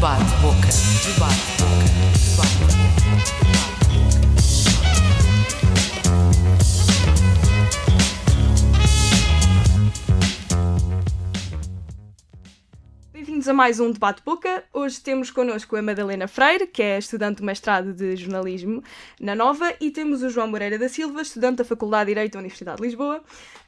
Debate Boca. Debate Boca. Debate Bem-vindos a mais um Debate Boca. Hoje temos connosco a Madalena Freire, que é estudante do mestrado de jornalismo na Nova, e temos o João Moreira da Silva, estudante da Faculdade de Direito da Universidade de Lisboa.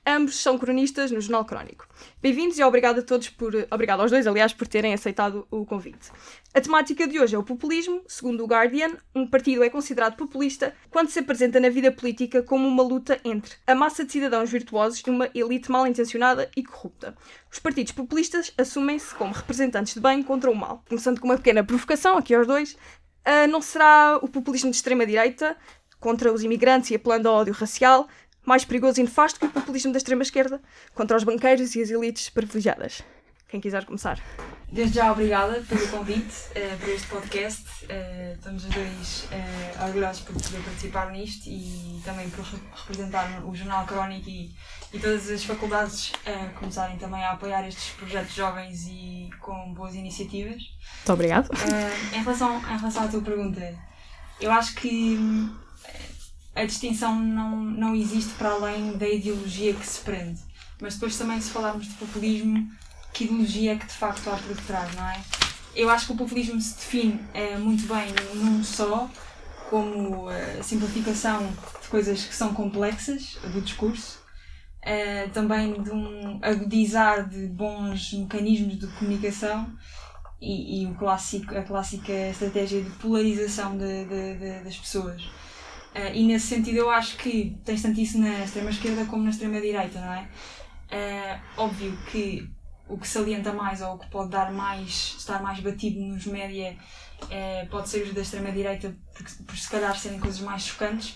Ambos são cronistas no Jornal Crónico. Bem-vindos e obrigado a todos por. Obrigado aos dois, aliás, por terem aceitado o convite. A temática de hoje é o populismo. Segundo o Guardian, um partido é considerado populista quando se apresenta na vida política como uma luta entre a massa de cidadãos virtuosos e uma elite mal intencionada e corrupta. Os partidos populistas assumem-se como representantes de bem contra o mal. Começando com uma pequena provocação aqui aos dois, uh, não será o populismo de extrema-direita contra os imigrantes e apelando ao ódio racial mais perigoso e nefasto que o populismo da extrema-esquerda contra os banqueiros e as elites privilegiadas? Quem quiser começar. Desde já, obrigada pelo convite uh, para este podcast. Uh, estamos os dois uh, orgulhosos por poder participar nisto e também por representar o Jornal Crónico e, e todas as faculdades uh, começarem também a apoiar estes projetos jovens e com boas iniciativas. Muito obrigado. em, relação, em relação à tua pergunta, eu acho que hum, a distinção não, não existe para além da ideologia que se prende. Mas depois também se falarmos de populismo, que ideologia é que de facto há por detrás, não é? Eu acho que o populismo se define é, muito bem num só, como a simplificação de coisas que são complexas do discurso, é, também de um agudizar de bons mecanismos de comunicação e, e o clássico, a clássica estratégia de polarização de, de, de, das pessoas. Uh, e nesse sentido eu acho que tens tanto isso na extrema-esquerda como na extrema-direita, não é? Uh, óbvio que o que salienta mais ou o que pode dar mais, estar mais batido nos média uh, pode ser os da extrema-direita, por, por se calhar serem coisas mais chocantes.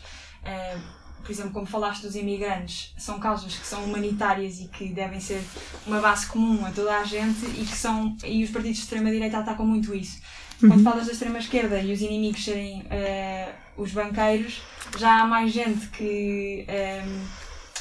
por exemplo, como falaste dos imigrantes, são causas que são humanitárias e que devem ser uma base comum a toda a gente e que são e os partidos de extrema-direita atacam muito isso. Uhum. Quando falas da extrema-esquerda e os inimigos serem os banqueiros, já há mais gente que um, ehm,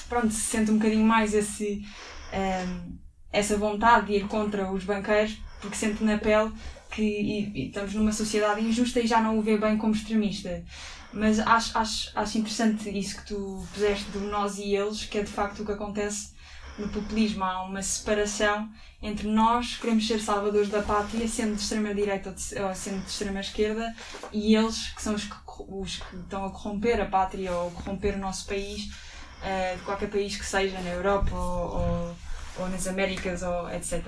pronto, se sente um bocadinho mais esse, um, ehm, essa vontade de ir contra os banqueiros, porque sente na pele que e, e estamos numa sociedade injusta e já não o vê bem como extremista. Mas acho, acho, acho interessante isso que tu puseste do nós e eles, que é de facto o que acontece no populismo. Há uma separação entre nós, queremos ser salvadores da pátria, sendo de extrema-direita ou sendo de extrema-esquerda, e eles, que são os que os que estão a corromper a pátria ou corromper o nosso país, uh, de qualquer país que seja, na Europa ou, ou, ou, nas Américas, ou etc.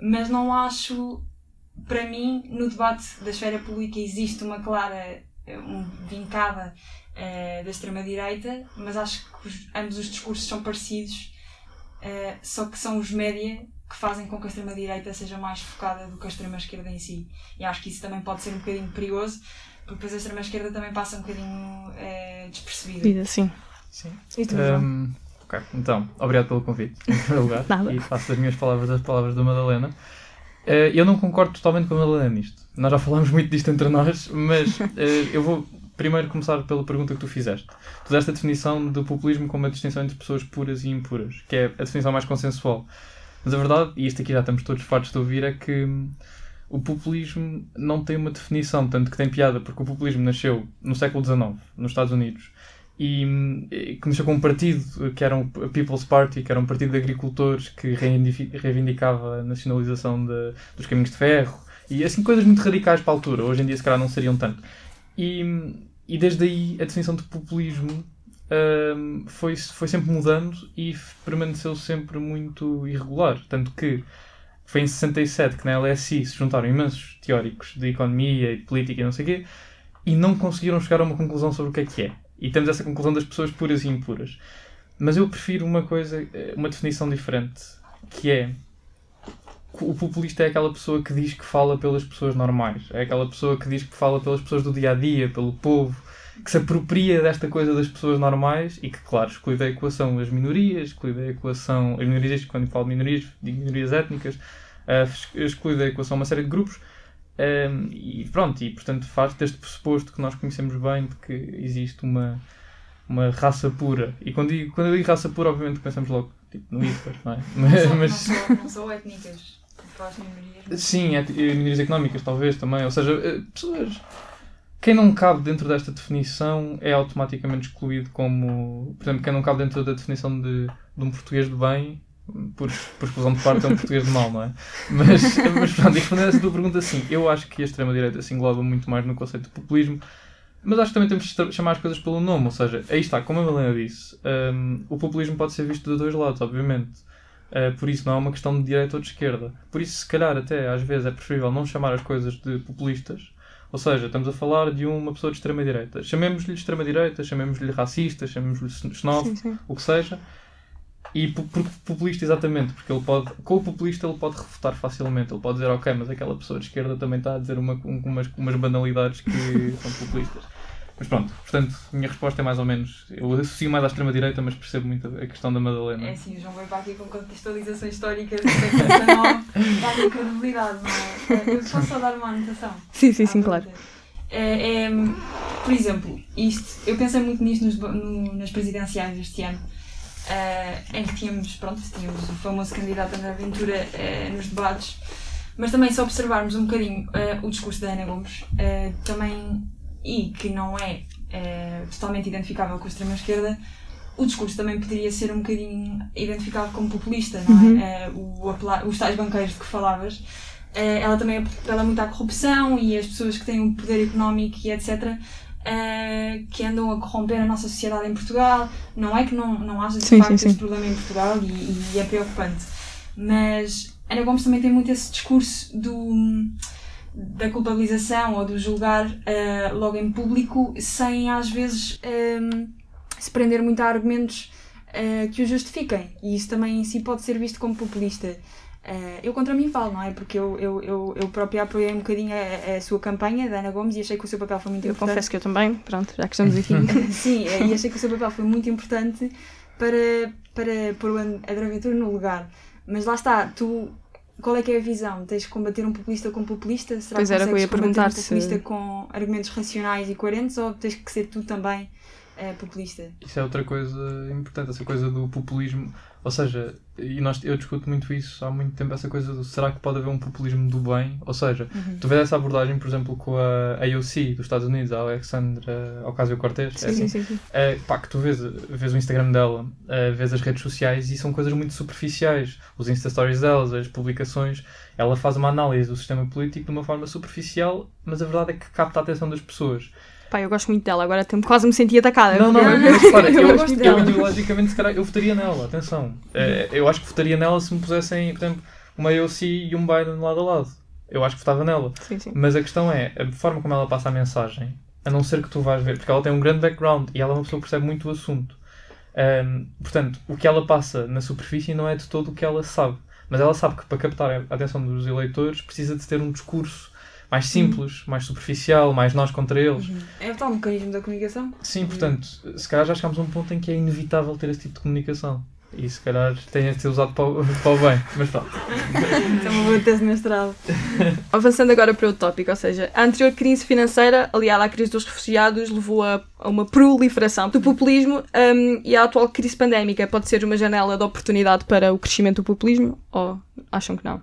Mas não acho, para mim, no debate da esfera pública existe uma clara um, vincada uh, da extrema-direita, mas acho que os, ambos os discursos são parecidos, uh, só que são os média que fazem com que a extrema-direita seja mais focada do que a extrema-esquerda em si. E acho que isso também pode ser um bocadinho perigoso, porque depois a extrema-esquerda também passa um bocadinho é, despercebida. Vida, sim. Sim. E tu, um, ok, então, obrigado pelo convite, em primeiro lugar. Nada. E faço as minhas palavras as palavras da Madalena. Uh, eu não concordo totalmente com a Madalena nisto. Nós já falamos muito disto entre nós, mas uh, eu vou primeiro começar pela pergunta que tu fizeste. Tu deste a definição do populismo como a distinção entre pessoas puras e impuras, que é a definição mais consensual. Mas a verdade, e isto aqui já estamos todos fartos de ouvir, é que o populismo não tem uma definição, tanto que tem piada, porque o populismo nasceu no século XIX, nos Estados Unidos, e, e começou com um partido que era um People's Party, que era um partido de agricultores que reivindicava a nacionalização de, dos caminhos de ferro, e assim coisas muito radicais para a altura, hoje em dia se calhar não seriam tanto. E, e desde aí a definição de populismo um, foi, foi sempre mudando e permaneceu sempre muito irregular, tanto que foi em 67 que na LSI se juntaram imensos teóricos de economia e de política e não sei o quê e não conseguiram chegar a uma conclusão sobre o que é que é. E temos essa conclusão das pessoas puras e impuras. Mas eu prefiro uma coisa, uma definição diferente, que é o populista é aquela pessoa que diz que fala pelas pessoas normais, é aquela pessoa que diz que fala pelas pessoas do dia a dia, pelo povo, que se apropria desta coisa das pessoas normais e que, claro, exclui da equação as minorias, exclui da equação as minorias, quando falo de minorias, digo minorias étnicas, uh, exclui da equação uma série de grupos. Um, e pronto, e portanto faz deste pressuposto que nós conhecemos bem de que existe uma, uma raça pura. E quando, digo, quando eu digo raça pura, obviamente pensamos logo tipo, no Hitler, não é? Mas, não, são, não, são, não são étnicas. Minorias. Sim, é, minorias económicas talvez também. Ou seja, eh, pessoas. Quem não cabe dentro desta definição é automaticamente excluído como. Por exemplo, quem não cabe dentro da definição de, de um português de bem, por, por exclusão de parte, é um português de mal, não é? Mas, mas pronto, respondendo a essa tua pergunta, sim, eu acho que a extrema-direita se engloba muito mais no conceito de populismo, mas acho que também temos de chamar as coisas pelo nome, ou seja, aí está, como a Helena disse, hum, o populismo pode ser visto de dois lados, obviamente. Uh, por isso não é uma questão de direita ou de esquerda. Por isso, se calhar, até às vezes é preferível não chamar as coisas de populistas. Ou seja, estamos a falar de uma pessoa de extrema-direita. Chamemos-lhe extrema-direita, chamemos-lhe racista, chamemos-lhe xenófobo, o que seja. E populista, exatamente, porque ele pode, com o populista ele pode refutar facilmente. Ele pode dizer, ok, mas aquela pessoa de esquerda também está a dizer uma, um- umas, umas banalidades que são populistas. Mas pronto, portanto, a minha resposta é mais ou menos. Eu associo mais à extrema-direita, mas percebo muito a questão da Madalena. É assim, o João veio para aqui com contextualizações históricas coisa não dá credibilidade, não é? Eu posso só dar uma anotação? Sim, sim, sim, à claro. É, é, por exemplo, isto, eu pensei muito nisto nos, no- nas presidenciais deste ano, eh, em que tínhamos, pronto, tínhamos o famoso candidato André Ventura eh, nos debates, mas também se observarmos um bocadinho eh, o discurso da Ana Gomes, eh, também, e que não é eh, totalmente identificável com a extrema-esquerda, o discurso também poderia ser um bocadinho identificado como populista, não é? Uhum. Eh, o, os tais banqueiros de que falavas, eh, ela também apela muito à corrupção e as pessoas que têm um poder económico e etc. eh, que andam a corromper a nossa sociedade em Portugal. Não é que não, não haja de Sim, facto sim, sim. este problema em Portugal e, e é preocupante. Mas Ana Gomes também tem muito esse discurso do, da culpabilização ou do julgar eh, logo em público sem às vezes ehm, se prender muito a argumentos eh, que o justifiquem. E isso também em si pode ser visto como populista. Eh, eu contra mim falo, não é? Porque eu, eu, eu, eu própria apoiei um bocadinho a, a sua campanha, da Ana Gomes, e achei que o seu papel foi muito Eu importante. confesso que eu também, pronto, já que estamos aqui. Sim, e achei que o seu papel foi muito importante para, para pôr o André Ventura no lugar. Mas lá está, tu. Qual é que é a visão? Tens de combater um populista com populista? Será Pois que era o que eu ia consegues combater perguntar um se- populista com argumentos racionais e coerentes ou tens que ser tu também eh, populista? Isso é outra coisa importante, essa coisa do populismo. Ou seja, e nós, eu discuto muito isso há muito tempo, essa coisa do será que pode haver um populismo do bem? Ou seja, Uhum. tu vês essa abordagem, por exemplo, com a AOC dos Estados Unidos, a Alexandra Ocasio-Cortez, é assim? Sim, sim, sim. É, pá, que tu vês, vês o Instagram dela, eh, vês as redes sociais e são coisas muito superficiais. Os Insta Stories delas, as publicações, ela faz uma análise do sistema político de uma forma superficial, mas a verdade é que capta a atenção das pessoas. Pá, eu gosto muito dela, agora tenho- quase me senti atacada. Não, não, Não, mas repara, eu eu, eu, dela. ideologicamente, se calhar, eu votaria nela, atenção. Eh, eu acho que votaria nela se me pusessem, por exemplo, uma AOC e um Biden lado a lado. Eu acho que votava nela. Sim, sim. Mas a questão é, a forma como ela passa a mensagem, a não ser que tu vais ver, porque ela tem um grande background e ela é uma pessoa que percebe muito o assunto. Ahm, portanto, o que ela passa na superfície não é de todo o que ela sabe. Mas ela sabe que para captar a atenção dos eleitores precisa de ter um discurso mais simples, mais superficial, mais nós contra eles. É o tal mecanismo da comunicação? Sim, portanto, se calhar já chegámos a um ponto em que é inevitável ter esse tipo de comunicação. E se calhar tem de ser usado para o, para o bem. Mas pronto. Isso é uma boa tese mestrado. Avançando agora para outro tópico, ou seja, a anterior crise financeira, aliada à crise dos refugiados, levou a, a uma proliferação do populismo hum, e a atual crise pandémica pode ser uma janela de oportunidade para o crescimento do populismo ou acham que não?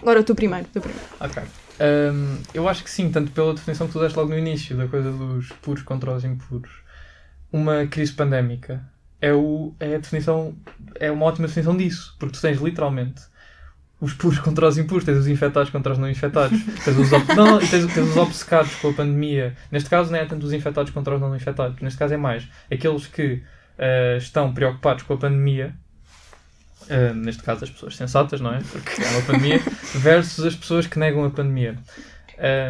Agora tu primeiro, tu primeiro. Ok. Hum, eu acho que sim, tanto pela definição que tu deste logo no início, da coisa dos puros contra os impuros. Uma crise pandémica é, o, é a definição, é uma ótima definição disso, porque tu tens literalmente os puros contra os impuros, tens os infectados contra os não infectados, tens os, ob- não, tens, tens os obcecados com a pandemia. Neste caso não é tanto os infectados contra os não infectados, neste caso é mais aqueles que ah, estão preocupados com a pandemia, ah, neste caso as pessoas sensatas, não é? Porque é uma pandemia, versus as pessoas que negam a pandemia.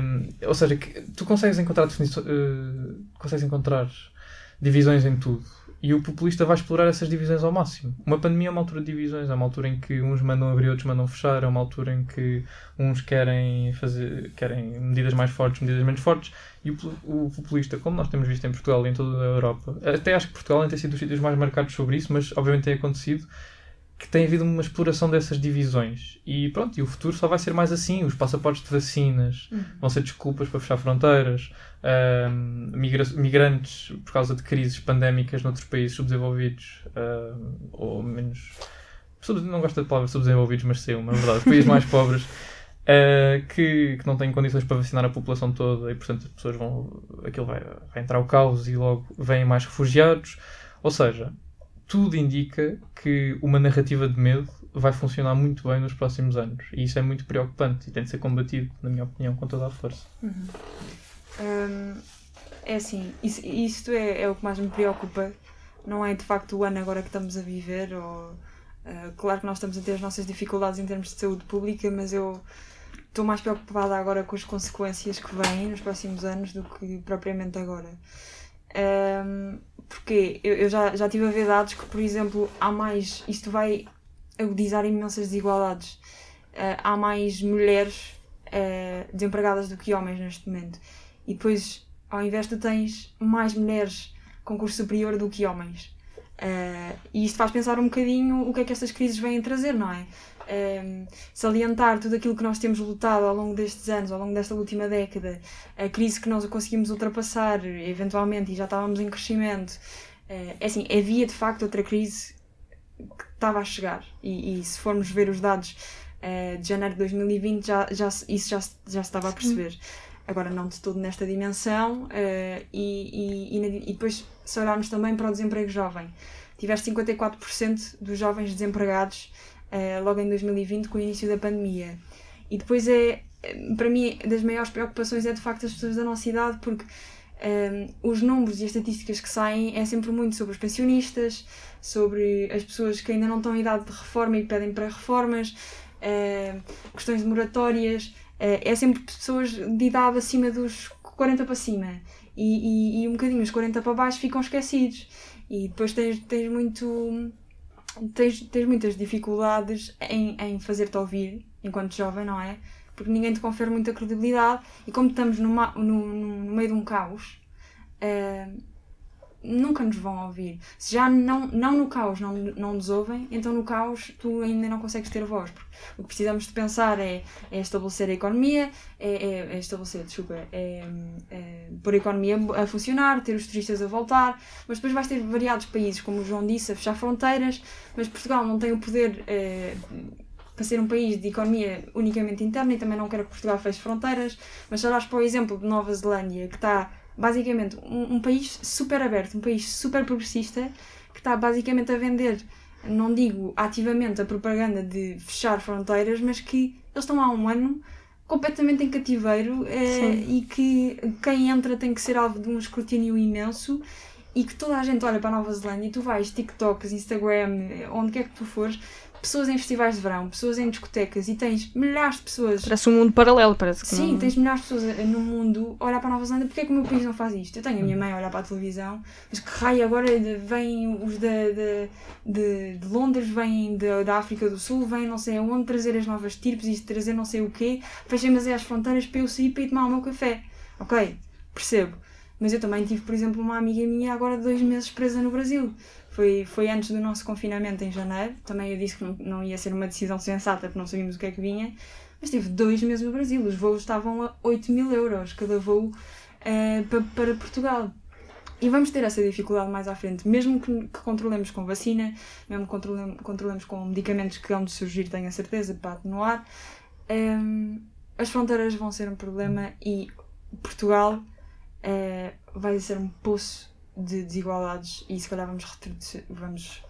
Um, ou seja, que tu consegues encontrar, definiço- eh, consegues encontrar divisões em tudo. E o populista vai explorar essas divisões ao máximo. Uma pandemia é uma altura de divisões, é uma altura em que uns mandam abrir, outros mandam fechar, é uma altura em que uns querem fazer querem medidas mais fortes, medidas menos fortes. E o, o populista, como nós temos visto em Portugal e em toda a Europa, até acho que Portugal tem sido os sítios mais marcados sobre isso, mas obviamente tem acontecido, que tem havido uma exploração dessas divisões. E pronto, e o futuro só vai ser mais assim. Os passaportes de vacinas vão ser desculpas para fechar fronteiras, migra- migrantes por causa de crises pandémicas noutros países subdesenvolvidos ahm, ou menos não gosto da palavra subdesenvolvidos, mas sim, na verdade, os países mais pobres eh, que, que não têm condições para vacinar a população toda e, portanto, as pessoas vão. aquilo vai, vai entrar o caos e logo vêm mais refugiados. Ou seja, tudo indica que uma narrativa de medo vai funcionar muito bem nos próximos anos. E isso é muito preocupante e tem de ser combatido, na minha opinião, com toda a força. Hum, é assim, isso, isto é, é o que mais me preocupa. Não é de facto o ano agora que estamos a viver. Ou, ah, claro que nós estamos a ter as nossas dificuldades em termos de saúde pública, mas eu estou mais preocupada agora com as consequências que vêm nos próximos anos do que propriamente agora. Hum, porque eu, eu já, já estive a ver dados que, por exemplo, há mais. Isto vai agudizar imensas desigualdades. Ah, há mais mulheres ah, desempregadas do que homens neste momento. E depois, ao invés de tens mais mulheres com curso superior do que homens. Ah, e isto faz pensar um bocadinho o que é que estas crises vêm trazer, não é? Um, salientar tudo aquilo que nós temos lutado ao longo destes anos, ao longo desta última década, a crise que nós conseguimos ultrapassar, eventualmente, e já estávamos em crescimento. Uh, é assim, havia de facto outra crise que estava a chegar. E, e se formos ver os dados uh, de janeiro de 2020, já, já, isso já, já se estava a perceber. Agora, não de todo nesta dimensão. uh, e, e, e depois, se olharmos também para o desemprego jovem, tiveste 54% dos jovens desempregados uh, logo em 2020, com o início da pandemia. E depois é, para mim, das maiores preocupações é de facto as pessoas da nossa idade, porque um, os números e as estatísticas que saem é sempre muito sobre os pensionistas, sobre as pessoas que ainda não estão em idade de reforma e pedem para reformas, uh, questões de moratórias, uh, é sempre pessoas de idade acima dos 40 para cima. E, e, e um bocadinho os 40 para baixo ficam esquecidos. E depois tens, tens muito. Tens, tens muitas dificuldades em, em fazer-te ouvir enquanto jovem, não é? Porque ninguém te confere muita credibilidade e como estamos numa, no, no, meio de um caos, eh, nunca nos vão ouvir. Se já não, não no caos não, não nos ouvem, então no caos tu ainda não consegues ter voz. Porque o que precisamos de pensar é, é estabelecer a economia, é, é, é estabelecer, desculpa, é, é pôr a economia a funcionar, ter os turistas a voltar, mas depois vais ter variados países, como o João disse, a fechar fronteiras, mas Portugal não tem o poder eh, para ser um país de economia unicamente interna e também não quero que Portugal feche fronteiras, mas se olhares para o exemplo de Nova Zelândia, que está basicamente um, um país super aberto, um país super progressista, que está basicamente a vender, não digo ativamente a propaganda de fechar fronteiras, mas que eles estão há um ano completamente em cativeiro eh, e que quem entra tem que ser alvo de um escrutínio imenso e que toda a gente olha para a Nova Zelândia e tu vais TikToks, Instagram, eh, onde quer que tu fores, pessoas em festivais de verão, pessoas em discotecas e tens milhares de pessoas Parece um mundo paralelo, parece que Sim, não... tens milhares de pessoas no mundo a olhar para a Nova Zelândia. Porquê é que o meu país não faz isto? Eu tenho a minha mãe a olhar para a televisão, mas que raio agora vêm os da- de, de, de Londres, vêm da- da África do Sul, vêm não sei aonde trazer as novas tirpes e trazer não sei o quê, fechem-me as fronteiras para eu sair para ir tomar o meu café. Ok, percebo. Mas eu também tive, por exemplo, uma amiga minha agora de dois meses presa no Brasil. Foi, foi antes do nosso confinamento em janeiro. Também eu disse que não, não ia ser uma decisão sensata porque não sabíamos o que é que vinha. Mas tive dois meses no Brasil. Os voos estavam a 8 mil euros cada voo eh, pa- para Portugal. E vamos ter essa dificuldade mais à frente, mesmo que, que controlemos com vacina, mesmo que controlemos, controlemos com medicamentos que vão de surgir, tenho a certeza, para atenuar, ehm, as fronteiras vão ser um problema e Portugal eh, vai ser um poço de desigualdades e se calhar vamos, retroceder- vamos.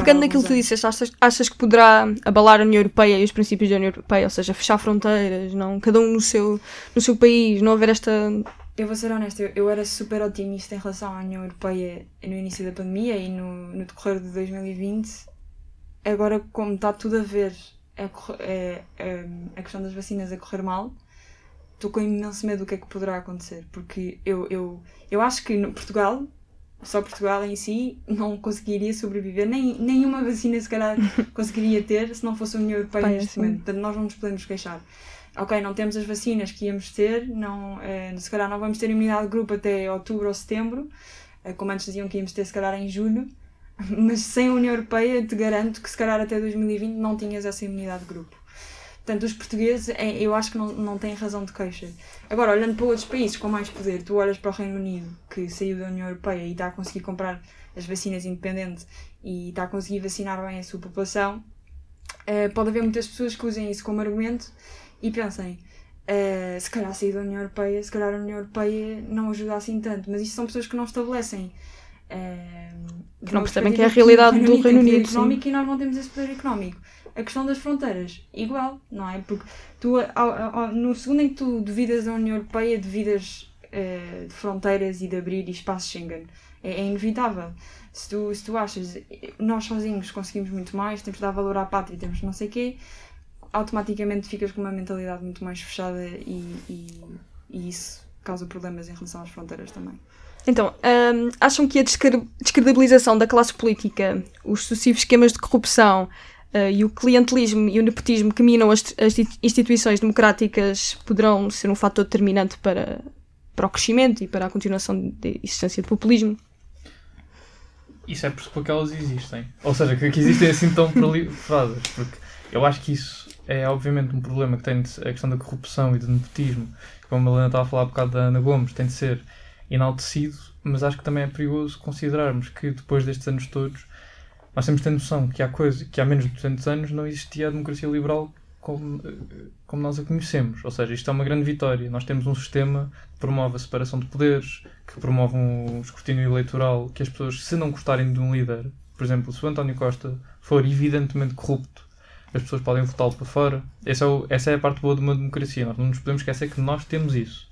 Pegando naquilo que tu disseste, achas, achas que poderá abalar a União Europeia e os princípios da União Europeia, ou seja, fechar fronteiras, não, cada um no seu, no seu país, não haver esta. Eu vou ser honesta, eu, eu era super otimista em relação à União Europeia no início da pandemia e no, no decorrer de 2020. Agora, como está tudo a ver a, é- a questão das vacinas a correr mal, estou com imenso medo do que é que poderá acontecer. Porque eu, eu, eu acho que no Portugal, só Portugal em si, não conseguiria sobreviver, nem nenhuma vacina se calhar conseguiria ter se não fosse a União Europeia Pai, neste sim. momento. Portanto, nós não nos podemos queixar ok, não temos as vacinas que íamos ter, não, eh, se calhar não vamos ter imunidade de grupo até outubro ou setembro, eh, como antes diziam que íamos ter se calhar em julho, mas sem a União Europeia te garanto que se calhar até 2020 não tinhas essa imunidade de grupo. Portanto, os portugueses, é, eu acho que não, não têm razão de queixa. Agora, olhando para outros países com mais poder, tu olhas para o Reino Unido, que saiu da União Europeia e está a conseguir comprar as vacinas independente e está a conseguir vacinar bem a sua população, eh, pode haver muitas pessoas que usem isso como argumento e pensem, eh, se calhar sair da União Europeia, se calhar a União Europeia não ajuda assim tanto, mas isto são pessoas que não estabelecem. eh, Que não percebem que é a realidade do Reino Unido, sim. económico e nós não temos esse poder económico. A questão das fronteiras, igual, não é? Porque tu, ao- ao- no segundo em que tu duvidas da União Europeia, duvidas eh, de fronteiras e de abrir espaço Schengen. É, é inevitável. Se tu, se tu achas nós sozinhos conseguimos muito mais, temos de dar valor à pátria, temos não sei o quê, automaticamente ficas com uma mentalidade muito mais fechada e, e, e isso causa problemas em relação às fronteiras também. Então, hum, acham que a descre- descredibilização da classe política, os sucessivos esquemas de corrupção eh, e o clientelismo e o nepotismo que minam as, as instituições democráticas poderão ser um fator determinante para, para o crescimento e para a continuação da existência de populismo? Isso é porque elas existem. Ou seja, que, que existem assim tão proliferadas. Porque eu acho que isso é obviamente um problema que tem de, a questão da corrupção e do nepotismo. Como a Helena estava a falar há bocado da Ana Gomes, tem de ser enaltecido, mas acho que também é perigoso considerarmos que depois destes anos todos nós temos de ter noção que há, coisa, que há menos de 200 anos não existia a democracia liberal como, como nós a conhecemos. Ou seja, isto é uma grande vitória. Nós temos um sistema que promove a separação de poderes, que promove um escrutínio eleitoral, que as pessoas, se não gostarem de um líder, por exemplo, se o António Costa for evidentemente corrupto, as pessoas podem votá-lo para fora. Essa é, o- essa é a parte boa de uma democracia. Nós não nos podemos esquecer que nós temos isso.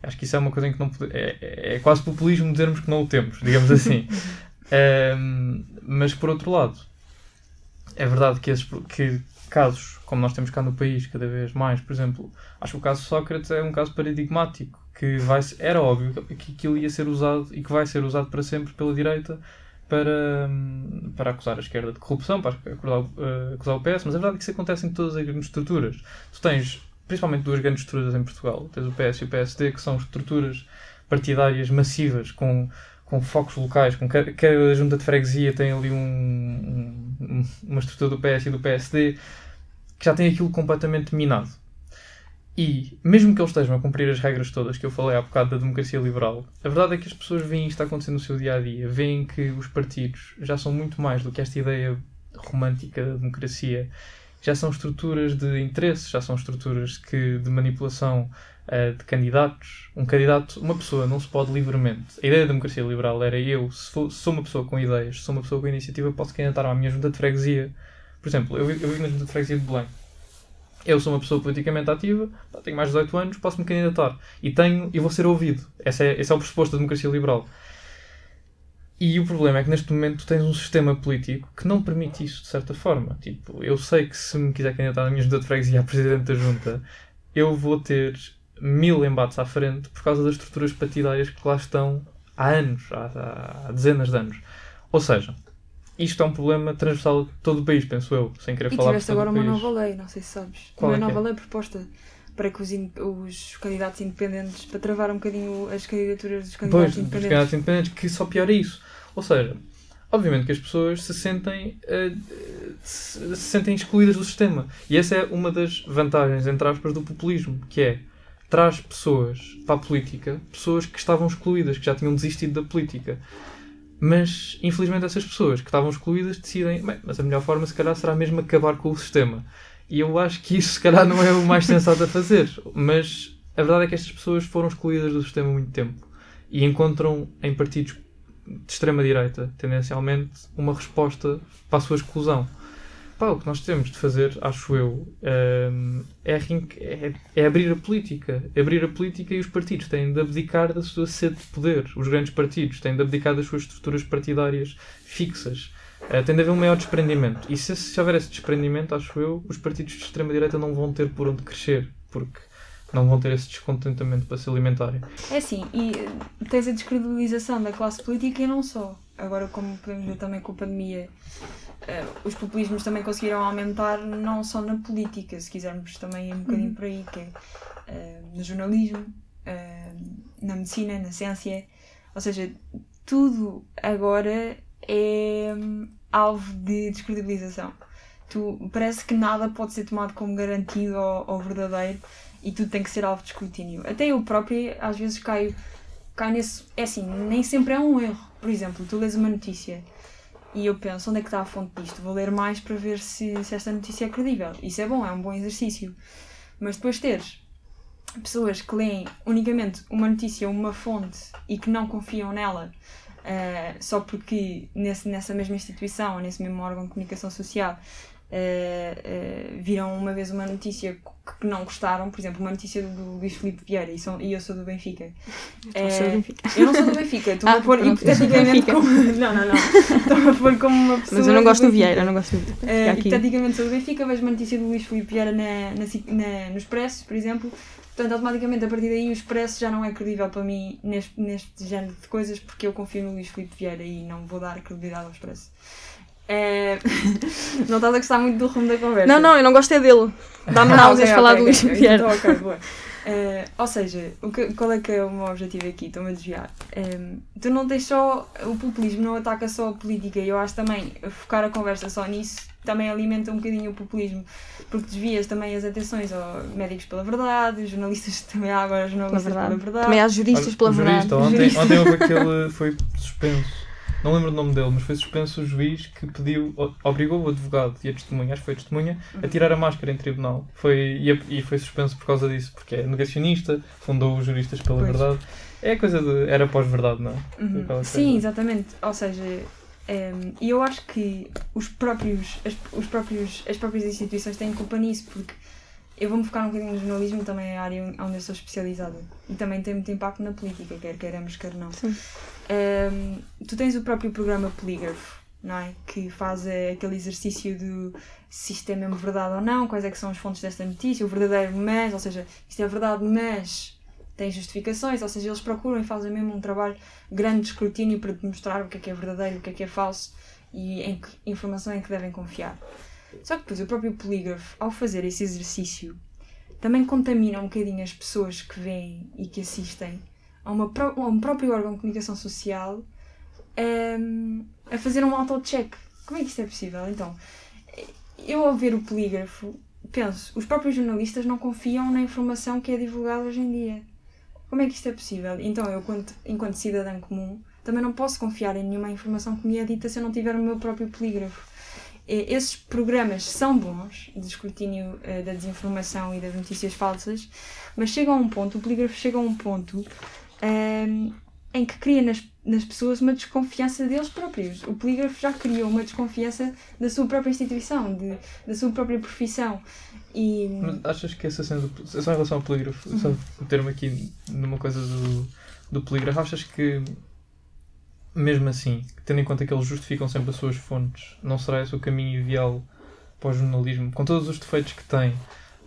Acho que isso é uma coisa em que não pode, é, é- é quase populismo dizermos que não o temos, digamos assim. Mas por outro lado, é verdade que, esses, que casos como nós temos cá no país, cada vez mais, por exemplo, acho que o caso Sócrates é um caso paradigmático, que vai, era óbvio que aquilo ia ser usado e que vai ser usado para sempre pela direita para, hum, para acusar a esquerda de corrupção, para acusar, eh, acusar o PS, mas a verdade é que isso acontece em todas as grandes estruturas. Tu tens, principalmente, duas grandes estruturas em Portugal. Tens o PS e o PSD, que são estruturas partidárias massivas, com, com focos locais, com cada, cada junta de freguesia tem ali um, um- uma estrutura do PS e do PSD, que já tem aquilo completamente minado. E, mesmo que eles estejam a cumprir as regras todas que eu falei há bocado da democracia liberal, a verdade é que as pessoas veem isto acontecer no seu dia a dia, veem que os partidos já são muito mais do que esta ideia romântica da democracia, já são estruturas de interesses, já são estruturas que, de manipulação eh, de candidatos. Um candidato, uma pessoa não se pode livremente. A ideia da democracia liberal era eu, se, for- sou uma pessoa com ideias, se sou uma pessoa com iniciativa, posso candidatar à minha junta de freguesia. Por exemplo, eu, eu vivo na junta de freguesia de Belém. Eu sou uma pessoa politicamente ativa, tenho mais de 18 anos, posso me candidatar. E tenho, e vou ser ouvido. Esse é, esse é o pressuposto da democracia liberal. E o problema é que neste momento tens um sistema político que não permite isso, de certa forma. Tipo, eu sei que se me quiser candidatar na minha junta de freguesia a presidente da junta, eu vou ter mil embates à frente por causa das estruturas partidárias que lá estão há anos, há, há- dezenas de anos. Ou seja, isto é um problema transversal de todo o país, penso eu, sem querer E falar por tiveste todo agora o uma país. nova lei, não sei se sabes. Qual uma é nova é? lei proposta para que os, in- os candidatos independentes, para travar um bocadinho as candidaturas dos Pois, candidatos dos independentes. candidatos independentes, que só piora isso. Ou seja, obviamente que as pessoas se sentem, eh, se, se sentem excluídas do sistema. E essa é uma das vantagens, entre aspas, do populismo, que é traz pessoas para a política, pessoas que estavam excluídas, que já tinham desistido da política. Mas, infelizmente, essas pessoas que estavam excluídas decidem, bem, mas a melhor forma, se calhar, será mesmo acabar com o sistema. E eu acho que isso, se calhar, não é o mais sensato a fazer. Mas a verdade é que estas pessoas foram excluídas do sistema há muito tempo e encontram em partidos de extrema-direita, tendencialmente, uma resposta para a sua exclusão. Pá, o que nós temos de fazer, acho eu, hum, é, é- é abrir a política. Abrir a política e os partidos têm de abdicar da sua sede de poder. Os grandes partidos têm de abdicar das suas estruturas partidárias fixas. Eh, tem de haver um maior desprendimento. E se, se houver esse desprendimento, acho eu, os partidos de extrema-direita não vão ter por onde crescer. Porque não vão ter esse descontentamento para se alimentarem. É assim, e eh, tens a descredibilização da classe política e não só. Agora, como podemos ver também com a pandemia, os populismos também conseguiram aumentar não só na política, se quisermos também ir um bocadinho por aí, que é eh, no jornalismo, eh, na medicina, na ciência. Ou seja, tudo agora é hum, alvo de descredibilização. tu, parece que nada pode ser tomado como garantido ou, ou verdadeiro e tudo tem que ser alvo de escrutínio. Até eu própria, às vezes, caio, caio nesse. É assim, nem sempre é um erro. Por exemplo, tu lês uma notícia e eu penso, onde é que está a fonte disto? Vou ler mais para ver se, se esta notícia é credível. Isso é bom, é um bom exercício. Mas depois teres pessoas que leem unicamente uma notícia, uma fonte e que não confiam nela uh, só porque nesse, nessa mesma instituição, nesse mesmo órgão de comunicação social, uh, uh, viram uma vez uma notícia que não gostaram, por exemplo, uma notícia do Luís Filipe Vieira e, são, e eu sou do Benfica. Eu do Benfica. Eu não sou do Benfica, estou Ah, a pôr pronto, hipoteticamente como. Não, não, não. Estou a pôr como uma pessoa. Mas eu não gosto do. Vieira, eu não gosto do Uh, aqui. hipoteticamente sou do Benfica, vejo uma notícia do Luís Filipe Vieira na, na, na- no Expresso, por exemplo. Portanto, automaticamente, a partir daí, o Expresso já não é credível para mim neste, neste género de coisas, porque eu confio no Luís Filipe Vieira e não vou dar credibilidade ao Expresso. Eh, não estás a gostar muito do rumo da conversa? Não, não, eu não gosto é dele. Dá-me Ah, náuseas ok, falar ok, do Luís ok. Vieira. Então, ok, boa. Eh, ou seja, o que- qual é que é o meu objetivo aqui? Estou-me a desviar. Em, tu não tens só. O populismo não ataca só a política e eu acho também focar a conversa só nisso também alimenta um bocadinho o populismo porque desvias também as atenções ao médicos pela verdade, jornalistas também há agora Pela jornalistas pela verdade. verdade. Também há juristas Olha, pela verdade. jurista, ontem, Jurista. ontem houve aquele. Foi suspenso. Não lembro o nome dele, mas foi suspenso o juiz que pediu, obrigou o advogado e a testemunha, acho que foi a testemunha, a tirar a máscara em tribunal. Foi, e, a- e foi suspenso por causa disso, porque é negacionista, fundou os juristas pela Pois. verdade. É coisa de. Era pós-verdade, não é? Uhum. Sim, coisa. exatamente. Ou seja, em, e eu acho que os próprios, as, os próprios, as próprias instituições têm culpa nisso, porque eu vou-me focar um bocadinho no jornalismo, também é a área onde eu sou especializada. E também tem muito impacto na política, quer queiramos, quer não. Sim. Em, tu tens o próprio programa Polígrafo, não é? Que faz eh, aquele exercício do se isto é mesmo verdade ou não, quais é que são as fontes desta notícia, o verdadeiro mas, ou seja, isto é verdade, mas tem justificações, ou seja, eles procuram e fazem mesmo um trabalho grande de escrutínio para demonstrar o que é que é verdadeiro, o que é que é falso e em que informação é que devem confiar. Só que depois o próprio polígrafo, ao fazer esse exercício, também contamina um bocadinho as pessoas que veem e que assistem a, uma a um próprio órgão de comunicação social ehm, a fazer um auto-check. Como é que isto é possível? Então, eu ao ver o polígrafo, penso, os próprios jornalistas não confiam na informação que é divulgada hoje em dia. Como é que isto é possível? Então, eu, enquanto, enquanto cidadã comum, também não posso confiar em nenhuma informação que me é dita se eu não tiver o meu próprio polígrafo. Esses programas são bons de escrutínio eh, da desinformação e das notícias falsas, mas chega a um ponto, o polígrafo chega a um ponto ehm, em que cria nas, nas pessoas uma desconfiança deles próprios. O polígrafo já criou uma desconfiança da sua própria instituição, de, da sua própria profissão. E Mas achas que essa cena do, só em relação ao polígrafo, só meter-me aqui numa coisa do, do polígrafo, achas que mesmo assim, tendo em conta que eles justificam sempre as suas fontes, não será esse o caminho ideal para o jornalismo, com todos os defeitos que tem?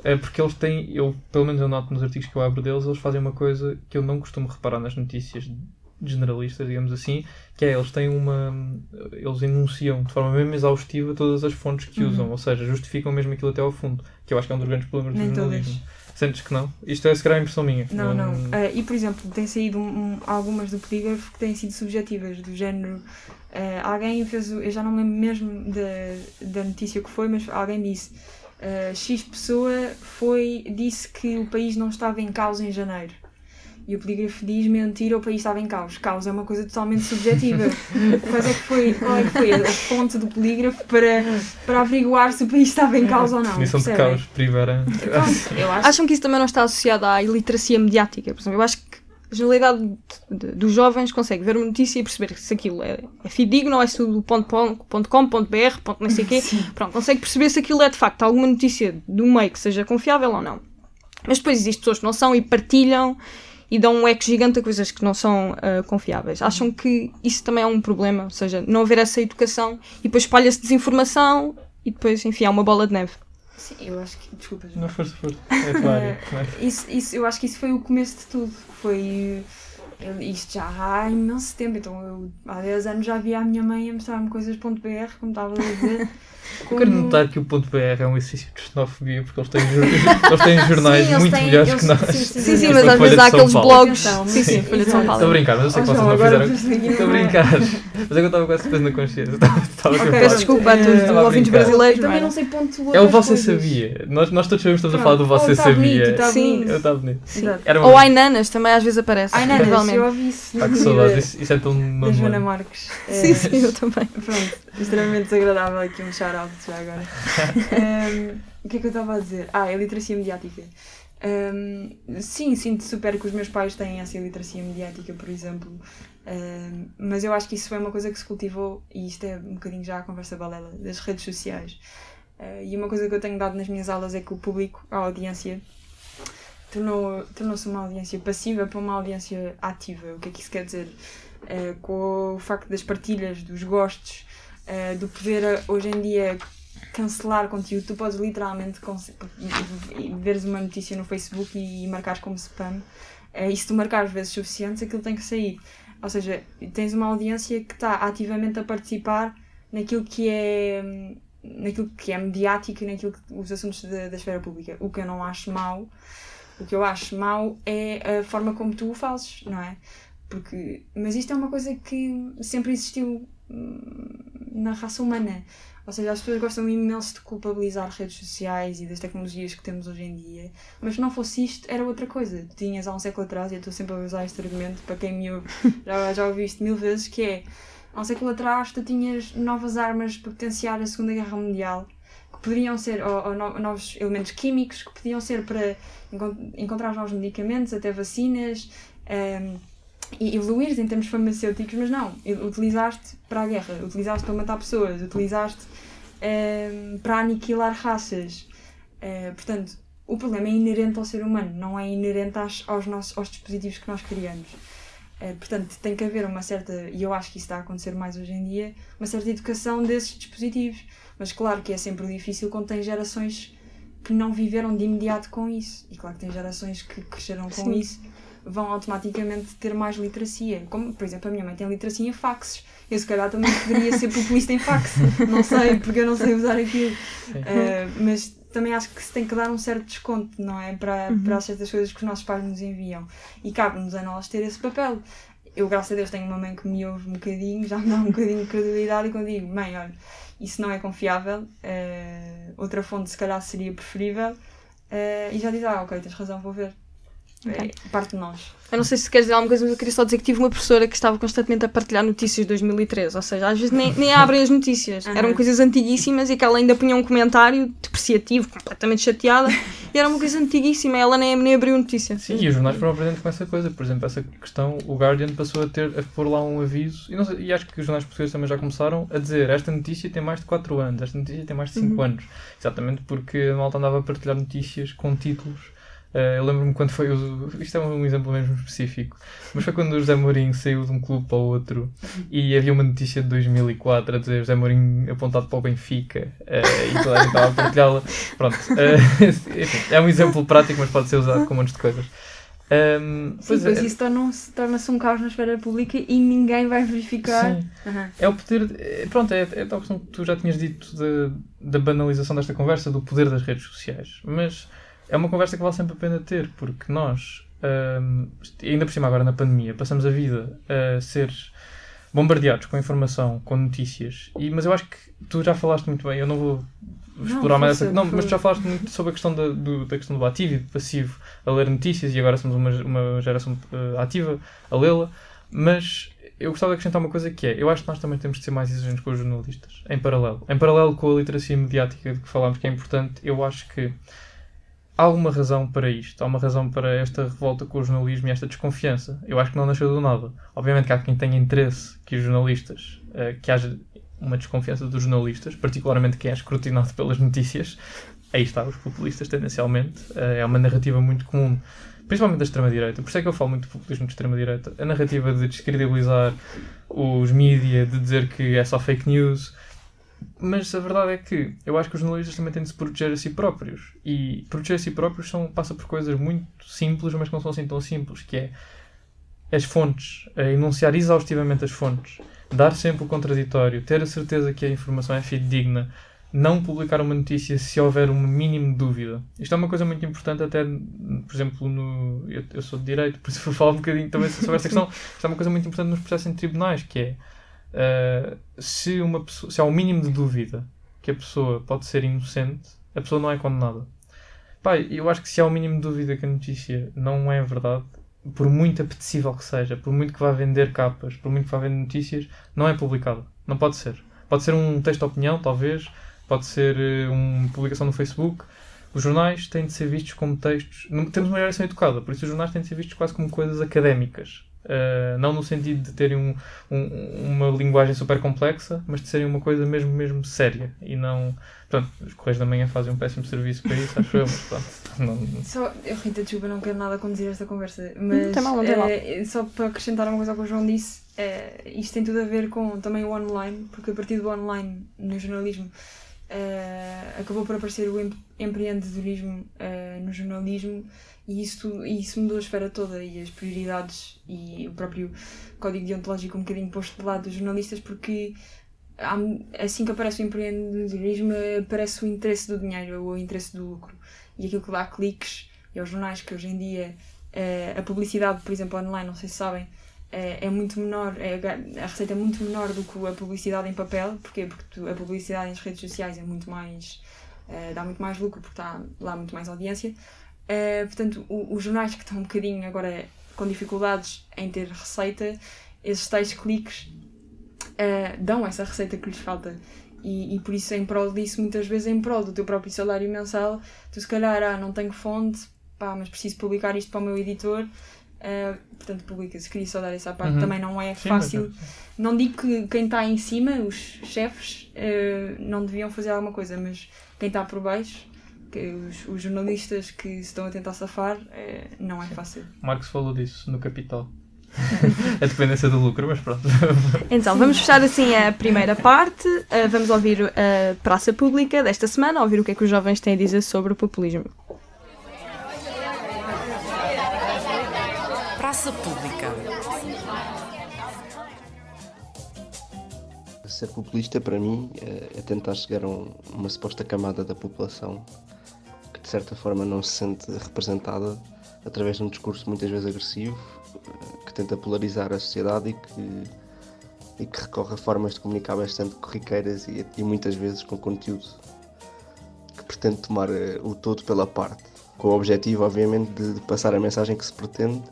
É porque eles têm, eu pelo menos eu noto nos artigos que eu abro deles, eles fazem uma coisa que eu não costumo reparar nas notícias generalistas, digamos assim, que é eles têm uma. Eles enunciam de forma mesmo exaustiva todas as fontes que Uhum. usam, ou seja, justificam mesmo aquilo até ao fundo, que eu acho que é um dos grandes problemas do Nem jornalismo. todas. Sentes que não? Isto é se calhar a impressão minha. Não, não. Ah, e, por exemplo, tem saído um- um- algumas do polígrafo que têm sido subjetivas, do género. ah, alguém fez. o- Eu já não me lembro mesmo da, da notícia que foi, mas alguém disse. Ah, X pessoa foi, disse que o país não estava em caos em janeiro. E o polígrafo diz mentira, o país estava em caos. Caos é uma coisa totalmente subjetiva. Quais é que foi, qual é que foi a fonte do polígrafo para, para averiguar se o país estava em caos ou não? Definição de caos, acho Acham que isso também não está associado à iliteracia mediática? Por exemplo, eu acho que a generalidade de- de- dos jovens consegue ver uma notícia e perceber se aquilo é, é fidedigno ou é tudo ponto, ponto, ponto com, ponto br, ponto não sei quê. Pronto, consegue perceber se aquilo é de facto alguma notícia um meio que seja confiável ou não. Mas depois existem pessoas que não são e partilham e dão um eco gigante a coisas que não são ah, confiáveis. Acham que isso também é um problema? Ou seja, não haver essa educação e depois espalha-se desinformação e depois, enfim, há uma bola de neve. Sim, eu acho que. Desculpa. Não, força, força. É a tua área. Isso, isso, eu acho que isso foi o começo de tudo. Foi eu- isto já há imenso tempo, então eu há 10 anos já via a minha mãe a mostrar-me coisas.br, como estava a dizer. Eu quero notar que o ponto .br é um exercício de xenofobia porque eles têm, eles têm jornais Sim, eles muito têm- melhores eles- que nós. sim, sim, Sim, sim, sim, mas às vezes há aqueles blogs. Sim, sim, sim, Folha de São. Paulo. Estou a brincar, mas eu sei que Oh, vocês João, não fizeram. Estou a brincar. Mas é que eu estava com essa coisa na consciência. Estava, estava Ok, a Peço desculpa a todos os ouvintes brasileiros. Eu também não é? sei ponto É o você coisas. sabia. Nós, nós todos sabemos que estamos a falar do Pronto. você Oh, tá bonito, sabia. tá Sim. bonito. Eu estava bonito. Exato. Era uma Ou ai nanas, também às vezes aparece. Ai, Nanas, provavelmente. eu ouvi isso no que saudades. da- Isso, isso é tão da nono Joana. Marques. Sim, Eh, sim, eu também. Pronto, extremamente desagradável aqui um shout-out já agora. Ehm, o que é que eu estava a dizer? Ah, a literacia mediática. Ehm, sim, sinto super que os meus pais têm essa iliteracia mediática, por exemplo. Ehm, mas eu acho que isso foi uma coisa que se cultivou, e isto é um bocadinho já a conversa balela, das redes sociais. Eh, e uma coisa que eu tenho dado nas minhas aulas é que o público, a audiência, tornou- tornou-se uma audiência passiva para uma audiência ativa. O que é que isso quer dizer? Eh, com o facto das partilhas, dos gostos, eh, do poder eh, hoje em dia cancelar conteúdo, tu podes literalmente veres uma notícia no Facebook e marcares como spam. Eh, e se tu marcares vezes suficientes, aquilo tem que sair. Ou seja, tens uma audiência que está ativamente a participar naquilo que é naquilo que é mediático e naquilo que, os assuntos da, da esfera pública. O que eu não acho mau, o que eu acho mau é a forma como tu o fazes, não é? Porque, mas isto é uma coisa que sempre existiu hum, na raça humana. Ou seja, as pessoas gostam imenso de culpabilizar redes sociais e das tecnologias que temos hoje em dia. Mas se não fosse isto, era outra coisa. Tinhas há um século atrás, e eu estou sempre a usar este argumento, para quem me ouve, já, já ouvi isto mil vezes, que é, há um século atrás tu tinhas novas armas para potenciar a Segunda Guerra Mundial, que poderiam ser, ou, ou no- novos elementos químicos, que podiam ser para encon- encontrar novos medicamentos, até vacinas, ehm, e evoluir em termos farmacêuticos, mas não, utilizaste para a guerra, utilizaste para matar pessoas, utilizaste ehm, para aniquilar raças. Eh, portanto, o problema é inerente ao ser humano, não é inerente às- aos, nossos, aos dispositivos que nós criamos. Eh, portanto, tem que haver uma certa, e eu acho que isso está a acontecer mais hoje em dia, uma certa educação desses dispositivos. Mas claro que é sempre difícil quando tem gerações que não viveram de imediato com isso. E claro que tem gerações que cresceram com Sim. isso, vão automaticamente ter mais literacia. Como, por exemplo, a minha mãe tem literacia em faxes. Eu se calhar também poderia ser populista em fax. Não sei, porque eu não sei usar aquilo. Uh, mas também acho que se tem que dar um certo desconto, não é? Para, para certas coisas que os nossos pais nos enviam. E cabe-nos a nós ter esse papel. Eu, graças a Deus, tenho uma mãe que me ouve um bocadinho, já me dá um bocadinho de credibilidade e quando digo, mãe, olha, isso não é confiável, uh, outra fonte se calhar seria preferível, uh, e já diz, ah, ok, tens razão, vou ver. É parte de nós. Eu não sei se queres dizer alguma coisa, mas eu queria só dizer que tive uma professora que estava constantemente a partilhar notícias de 2013. Ou seja, às vezes nem, nem abrem as notícias. Aham. Eram coisas antiguíssimas e que ela ainda punha um comentário depreciativo, completamente chateada. e era uma coisa antiguíssima. Ela nem, nem abriu notícia. Sim, e os jornais foram aprendendo com essa coisa. Por exemplo, essa questão, o Guardian passou a ter a pôr lá um aviso, e, não sei- e acho que os jornais portugueses também já começaram a dizer esta notícia tem mais de 4 anos, esta notícia tem mais de 5 anos. Exatamente porque a malta andava a partilhar notícias com títulos. Eh, eu lembro-me quando foi o. Isto é um exemplo mesmo específico, mas foi quando o José Mourinho saiu de um clube para o outro e havia uma notícia de 2004 a dizer José Mourinho apontado para o Benfica eh, e toda a gente estava a partilhá-la. Pronto, eh, enfim, é um exemplo prático, mas pode ser usado com um monte de coisas. Ehm, Sim, pois pois é, isso torna-se torna um caos na esfera pública e ninguém vai verificar. Sim. Aham. É o poder. pronto, é, é a tal questão que tu já tinhas dito da, da banalização desta conversa, do poder das redes sociais. Mas é uma conversa que vale sempre a pena ter, porque nós, hum, ainda por cima agora na pandemia, passamos a vida a ser bombardeados com informação, com notícias. E, mas eu acho que tu já falaste muito bem, eu não vou explorar mais essa. Não, mas tu já falaste muito sobre a questão da, do, da questão do ativo e do passivo a ler notícias e agora somos uma, uma geração eh, ativa a lê-la. Mas eu gostava de acrescentar uma coisa que é, eu acho que nós também temos de ser mais exigentes com os jornalistas, em paralelo. Em paralelo com a literacia mediática de que falámos que é importante, eu acho que há alguma razão para isto. Há uma razão para esta revolta com o jornalismo e esta desconfiança. Eu acho que não nasceu do nada. Obviamente que há quem tenha interesse que os jornalistas, eh, que haja uma desconfiança dos jornalistas, particularmente quem é escrutinado pelas notícias. Aí está, os populistas, tendencialmente. Eh, é uma narrativa muito comum, principalmente da extrema-direita. Por isso é que eu falo muito de populismo de extrema-direita. A narrativa de descredibilizar os mídia, de dizer que é só fake news. Mas a verdade é que eu acho que os jornalistas também têm de se proteger a si próprios. E proteger a si próprios são, passa por coisas muito simples, mas que não são assim tão simples, que é as fontes, a enunciar exaustivamente as fontes, dar sempre o contraditório, ter a certeza que a informação é fidedigna, não publicar uma notícia se houver um mínimo de dúvida. Isto é uma coisa muito importante, até, por exemplo, no. Eu, eu sou de direito, por isso vou falar um bocadinho também sobre esta questão. Isto é uma coisa muito importante nos processos em tribunais, que é uh, se, uma pessoa, se há um mínimo de dúvida que a pessoa pode ser inocente, a pessoa não é condenada. Pai, eu acho que se há o um mínimo de dúvida que a notícia não é verdade, por muito apetecível que seja, por muito que vá vender capas, por muito que vá vender notícias, não é publicada. Não pode ser. Pode ser um texto de opinião, talvez, pode ser uh, uma publicação no Facebook. Os jornais têm de ser vistos como textos. Temos uma geração educada, por isso os jornais têm de ser vistos quase como coisas académicas. Uh, não no sentido de terem um, um, uma linguagem super complexa, mas de serem uma coisa mesmo, mesmo séria e não. Pronto, os Correios da Manhã fazem um péssimo serviço para isso, acho eu, mas pronto. Não... Só, eu, Rita, desculpa, não quero nada conduzir esta conversa, mas não mal, não é, só para acrescentar uma coisa ao que o João disse, é, isto tem tudo a ver com também o online, porque a partir do online no jornalismo Uh, acabou por aparecer o empreendedorismo uh, no jornalismo e isso, isso mudou a esfera toda e as prioridades e o próprio código deontológico um bocadinho posto de lado dos jornalistas porque assim que aparece o empreendedorismo aparece o interesse do dinheiro ou o interesse do lucro. E aquilo que dá cliques e aos jornais que hoje em dia uh, a publicidade, por exemplo, online, não sei se sabem, é, é muito menor, é, a receita é muito menor do que a publicidade em papel. Porquê? Porque tu, a publicidade nas redes sociais é muito mais. Uh, dá muito mais lucro porque está lá muito mais audiência. Uh, portanto, o, os jornais que estão um bocadinho agora com dificuldades em ter receita, esses tais cliques uh, dão essa receita que lhes falta. E, e por isso, em prol disso, muitas vezes em prol do teu próprio salário mensal, tu se calhar, ah, não tenho fonte, pá, mas preciso publicar isto para o meu editor, Uh, portanto, publica-se. Queria só dar essa parte. Uhum. Também não é fácil. Sim, não digo que quem está em cima, os chefes, uh, não deviam fazer alguma coisa, mas quem está por baixo, que os, os, jornalistas que se estão a tentar safar, uh, não é fácil. Marcos falou disso no Capital. a dependência do lucro, mas pronto. Então, vamos fechar assim a primeira parte. vamos ouvir a praça pública desta semana, ouvir o que é que os jovens têm a dizer sobre o populismo. Praça Pública. Ser populista, para mim, é tentar chegar a uma suposta camada da população que, de certa forma, não se sente representada através de um discurso muitas vezes agressivo, que tenta polarizar a sociedade e que, e que recorre a formas de comunicar bastante corriqueiras e, e muitas vezes com conteúdo que pretende tomar eh, o todo pela parte, com o objetivo, obviamente, de passar a mensagem que se pretende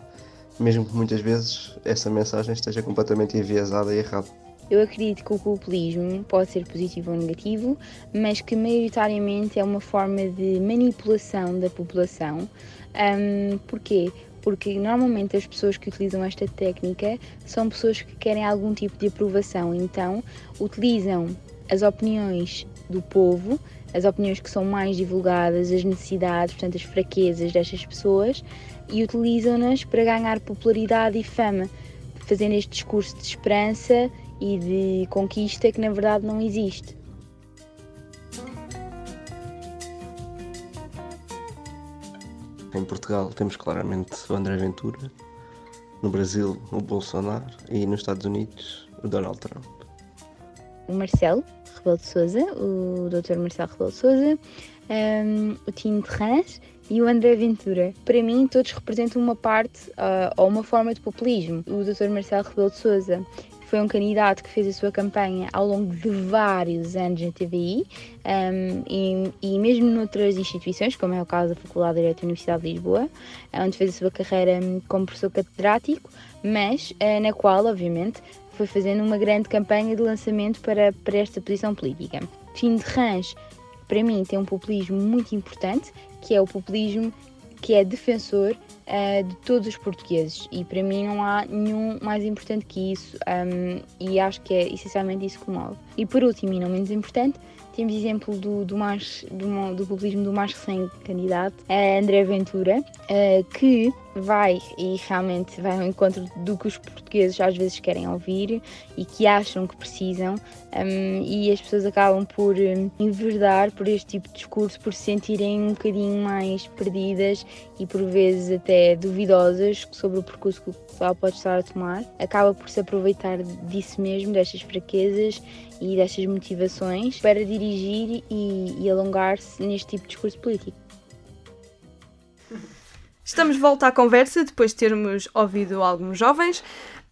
mesmo que muitas vezes essa mensagem esteja completamente enviesada e errada. Eu acredito que o populismo pode ser positivo ou negativo, mas que maioritariamente é uma forma de manipulação da população. Um, porquê? Porque normalmente as pessoas que utilizam esta técnica são pessoas que querem algum tipo de aprovação, então utilizam as opiniões do povo, as opiniões que são mais divulgadas, as necessidades, portanto, as fraquezas destas pessoas e utilizam-nas para ganhar popularidade e fama, fazendo este discurso de esperança e de conquista que na verdade não existe. Em Portugal temos claramente o André Ventura, no Brasil o Bolsonaro e nos Estados Unidos o Donald Trump. O Marcelo Rebelo de Souza, o Dr. Marcelo Rebelo de Souza, um, o Tim Terrans e o André Ventura. Para mim, todos representam uma parte uh, ou uma forma de populismo. O Dr. Marcelo Rebelo de Sousa foi um candidato que fez a sua campanha ao longo de vários anos na TVI um, e, e, mesmo noutras instituições, como é o caso da Faculdade de Direito da Universidade de Lisboa, onde fez a sua carreira como professor catedrático, mas uh, na qual, obviamente, foi fazendo uma grande campanha de lançamento para, para esta posição política. Tim de Rãs, para mim, tem um populismo muito importante, que é o populismo que é defensor uh, de todos os portugueses e para mim não há nenhum mais importante que isso um, e acho que é essencialmente isso que move. E por último, e não menos importante, temos exemplo do, do, mais, do, do populismo do mais recém-candidato, André Ventura, uh, que vai e realmente vai ao encontro do que os portugueses às vezes querem ouvir e que acham que precisam um, e as pessoas acabam por um, enverdar por este tipo de discurso, por se sentirem um bocadinho mais perdidas e por vezes até duvidosas sobre o percurso que o pessoal pode estar a tomar. Acaba por se aproveitar disso mesmo, destas fraquezas e destas motivações para dirigir e, e alongar-se neste tipo de discurso político. Estamos de volta à conversa depois de termos ouvido alguns jovens.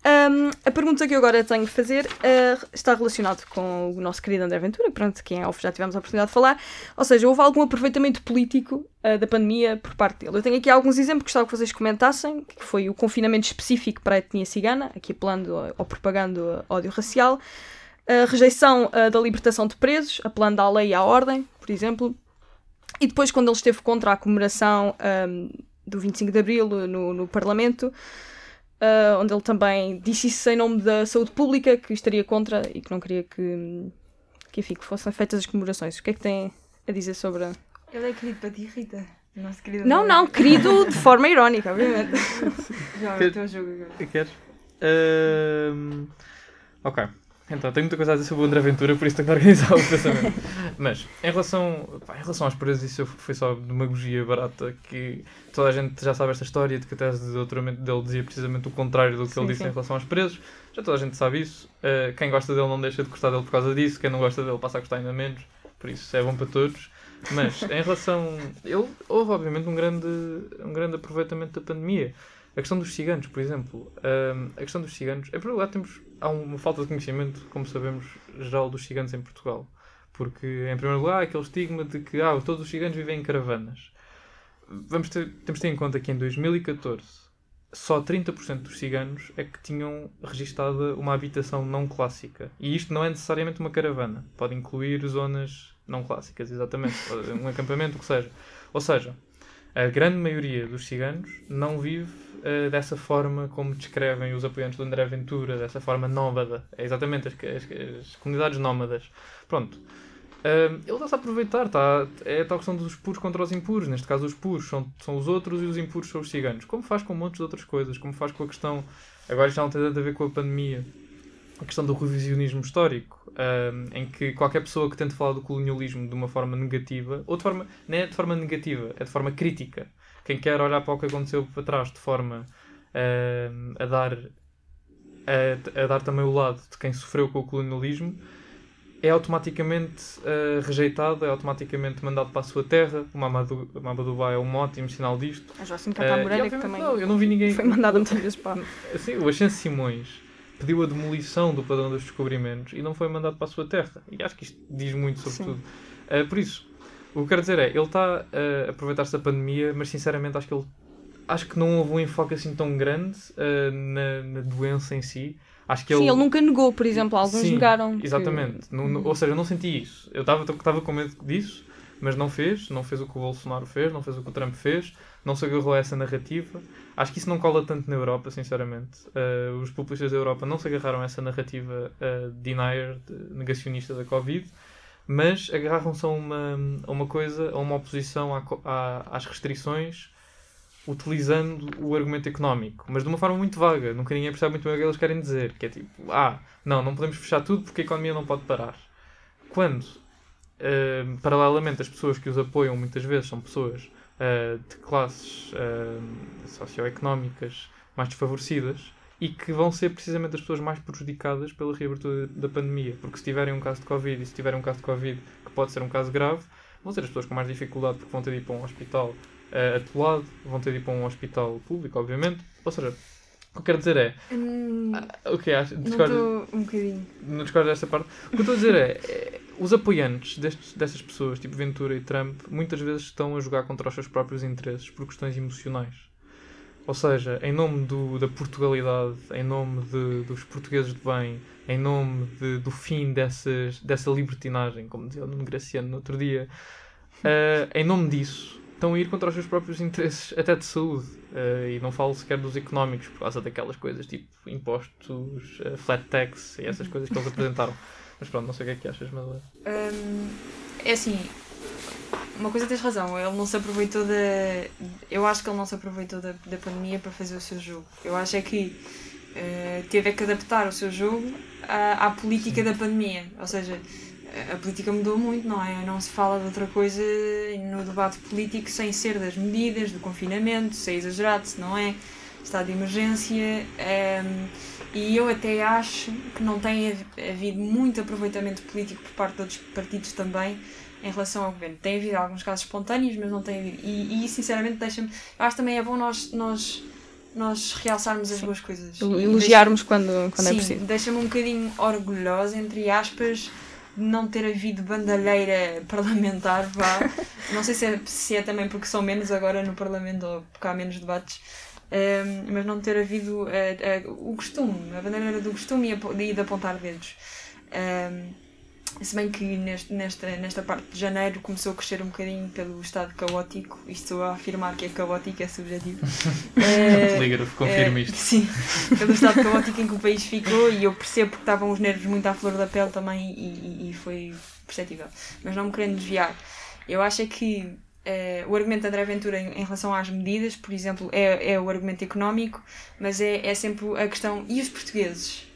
Um, a pergunta que eu agora tenho de fazer uh, está relacionada com o nosso querido André Ventura, pronto, quem é off já tivemos a oportunidade de falar. Ou seja, houve algum aproveitamento político uh, da pandemia por parte dele. Eu tenho aqui alguns exemplos que gostava que vocês comentassem, que foi o confinamento específico para a etnia cigana, aqui apelando ou propagando ódio racial, a rejeição uh, da libertação de presos, apelando à lei e à ordem, por exemplo, e depois quando ele esteve contra a comemoração um, do 25 de Abril no, no Parlamento, uh, onde ele também disse isso em nome da saúde pública, que estaria contra e que não queria que, que, enfim, que fossem feitas as comemorações. O que é que tem a dizer sobre. Ele é querido para ti, Rita. Nosso querido Não, não, querido de forma irónica, obviamente. Já, Que- o teu jogo agora. Queres? Ahm, ok. Então, tenho muita coisa a dizer sobre o André Ventura, por isso tenho que organizar o pensamento. Mas, em relação, pá, em relação às presas, isso foi só demagogia barata, que toda a gente já sabe esta história, de que a tese de doutoramento dele dizia precisamente o contrário do que Sim, ele disse sim. em relação aos presos. Já toda a gente sabe isso. Uh, quem gosta dele não deixa de gostar dele por causa disso, quem não gosta dele passa a gostar ainda menos. Por isso, é bom para todos. Mas, em relação... Ele, houve, obviamente, um grande, um grande aproveitamento da pandemia. A questão dos ciganos, por exemplo. hum, a questão dos ciganos. Em primeiro lugar, temos, há uma falta de conhecimento, como sabemos, geral dos ciganos em Portugal. Porque, em primeiro lugar, há aquele estigma de que ah, todos os ciganos vivem em caravanas. Vamos ter, temos de ter em conta que em 2014 só 30% dos ciganos é que tinham registada uma habitação não clássica. E isto não é necessariamente uma caravana. Pode incluir zonas não clássicas, exatamente. Um acampamento, o que seja. Ou seja, a grande maioria dos ciganos não vive eh, dessa forma como descrevem os apoiantes do André Ventura, dessa forma nómada. É exatamente as, as- as comunidades nómadas. Pronto. Ahm, ele está-se a aproveitar, está, é a tal questão dos puros contra os impuros. Neste caso, os puros são, são os outros e os impuros são os ciganos. Como faz com montes de outras coisas, como faz com a questão. Agora já não tem nada a ver com a pandemia. A questão do revisionismo histórico, ahm, em que qualquer pessoa que tente falar do colonialismo de uma forma negativa, ou de forma. não é de forma negativa, é de forma crítica. Quem quer olhar para o que aconteceu para trás de forma ahm, a dar. A, a dar também o lado de quem sofreu com o colonialismo, é automaticamente eh, rejeitado, é automaticamente mandado para a sua terra. O Mamadou, é um ótimo sinal disto. A Joacim Eh, Cacá e Moreira, que também não, eu não vi ninguém. foi mandada muitas vezes para. Assim, o Ascenso Simões pediu a demolição do padrão dos descobrimentos e não foi mandado para a sua terra. E acho que isto diz muito sobre Sim. tudo. Eh, por isso, o que eu quero dizer é, ele está a aproveitar-se da pandemia, mas sinceramente acho que ele acho que não houve um enfoque assim tão grande eh, na, na doença em si. Acho que Sim, ele nunca negou, por exemplo, alguns Sim, negaram. que- Exatamente. No- no- ou seja, eu não senti isso. Eu estava com medo disso, mas não fez. Não fez o que o Bolsonaro fez, não fez o que o Trump fez, não se agarrou a essa narrativa. Acho que isso não cola tanto na Europa, sinceramente. Uh, os populistas da Europa não se agarraram a essa narrativa uh, denier, de- negacionista da Covid, mas agarram-se a uma, a uma coisa, a uma oposição à à- às restrições utilizando o argumento económico, mas de uma forma muito vaga. Nunca ninguém percebe muito bem o que eles querem dizer. Que é tipo, ah, não, não podemos fechar tudo porque a economia não pode parar. Quando, eh, paralelamente, as pessoas que os apoiam muitas vezes são pessoas eh, de classes eh, socioeconómicas mais desfavorecidas e que vão ser precisamente as pessoas mais prejudicadas pela reabertura da pandemia. Porque se tiverem um caso de Covid e se tiverem um caso de Covid que pode ser um caso grave, vão ser as pessoas com mais dificuldade porque vão ter de ir para um hospital uh, atolado, vão ter de ir para um hospital público, obviamente. Ou seja, o que eu quero dizer é. Hum, O que acha? não Discorda, estou um bocadinho. não discorda desta parte? O que eu estou a dizer é. é, os apoiantes destes, destas pessoas, tipo Ventura e Trump, muitas vezes estão a jogar contra os seus próprios interesses por questões emocionais. Ou seja, em nome do, da Portugalidade, em nome de, dos portugueses de bem, em nome de- do fim dessas, dessa libertinagem, como dizia o Nuno Graciano no outro dia, eh, em nome disso, estão a ir contra os seus próprios interesses, até de saúde. Eh, e não falo sequer dos económicos, por causa daquelas coisas tipo impostos, eh, flat tax e essas coisas que eles apresentaram. Mas pronto, não sei o que é que achas, Madalena. Hum, é assim, uma coisa tens razão, ele não se aproveitou da. Eu acho que ele não se aproveitou da, da pandemia para fazer o seu jogo. Eu acho é que eh, teve é que adaptar o seu jogo à, à política da pandemia. Ou seja, a política mudou muito, não é? Não se fala de outra coisa no debate político sem ser das medidas, do confinamento, se é exagerado, se não é, estado de emergência. ehm, e eu até acho que não tem hav- havido muito aproveitamento político por parte de outros partidos também em relação ao governo. Tem havido alguns casos espontâneos, mas não tem havido. E, e sinceramente deixa-me. Acho que também é bom nós, nós, nós realçarmos as boas coisas. Elogiarmos quando, quando é Sim, preciso. deixa-me um bocadinho orgulhosa, entre aspas, de não ter havido bandalheira parlamentar, vá. não sei se é, se é também porque são menos agora no Parlamento ou porque há menos debates, ehm, mas não ter havido eh, eh, o costume, a bandalheira do costume e, e de apontar dedos. Ehm, se bem que neste, nesta, nesta parte de janeiro começou a crescer um bocadinho pelo estado caótico, isto estou a afirmar que é caótico, é subjetivo. Eh, Polígrafo, confirma é, isto. Sim, pelo estado caótico em que o país ficou e eu percebo porque estavam os nervos muito à flor da pele também e, e- e foi perceptível. Mas não me querendo desviar, eu acho é que eh, o argumento de André Ventura em, em relação às medidas, por exemplo, é, é o argumento económico, mas é, é sempre a questão e os portugueses?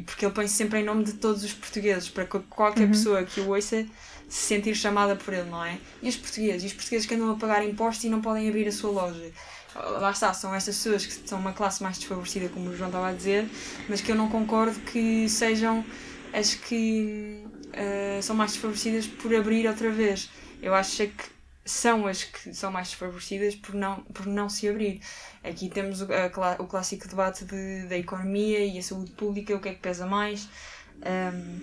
Porque ele põe sempre em nome de todos os portugueses, para que qualquer pessoa que o ouça se sentir chamada por ele, não é? E os portugueses? E os portugueses que andam a pagar impostos e não podem abrir a sua loja? Lá está, são estas pessoas que são uma classe mais desfavorecida, como o João estava a dizer, mas que eu não concordo que sejam as que eh, são mais desfavorecidas por abrir outra vez. Eu acho é que são as que são mais desfavorecidas por não, por não se abrir. Aqui temos o, a o clássico debate de, da economia e a saúde pública, o que é que pesa mais. Um,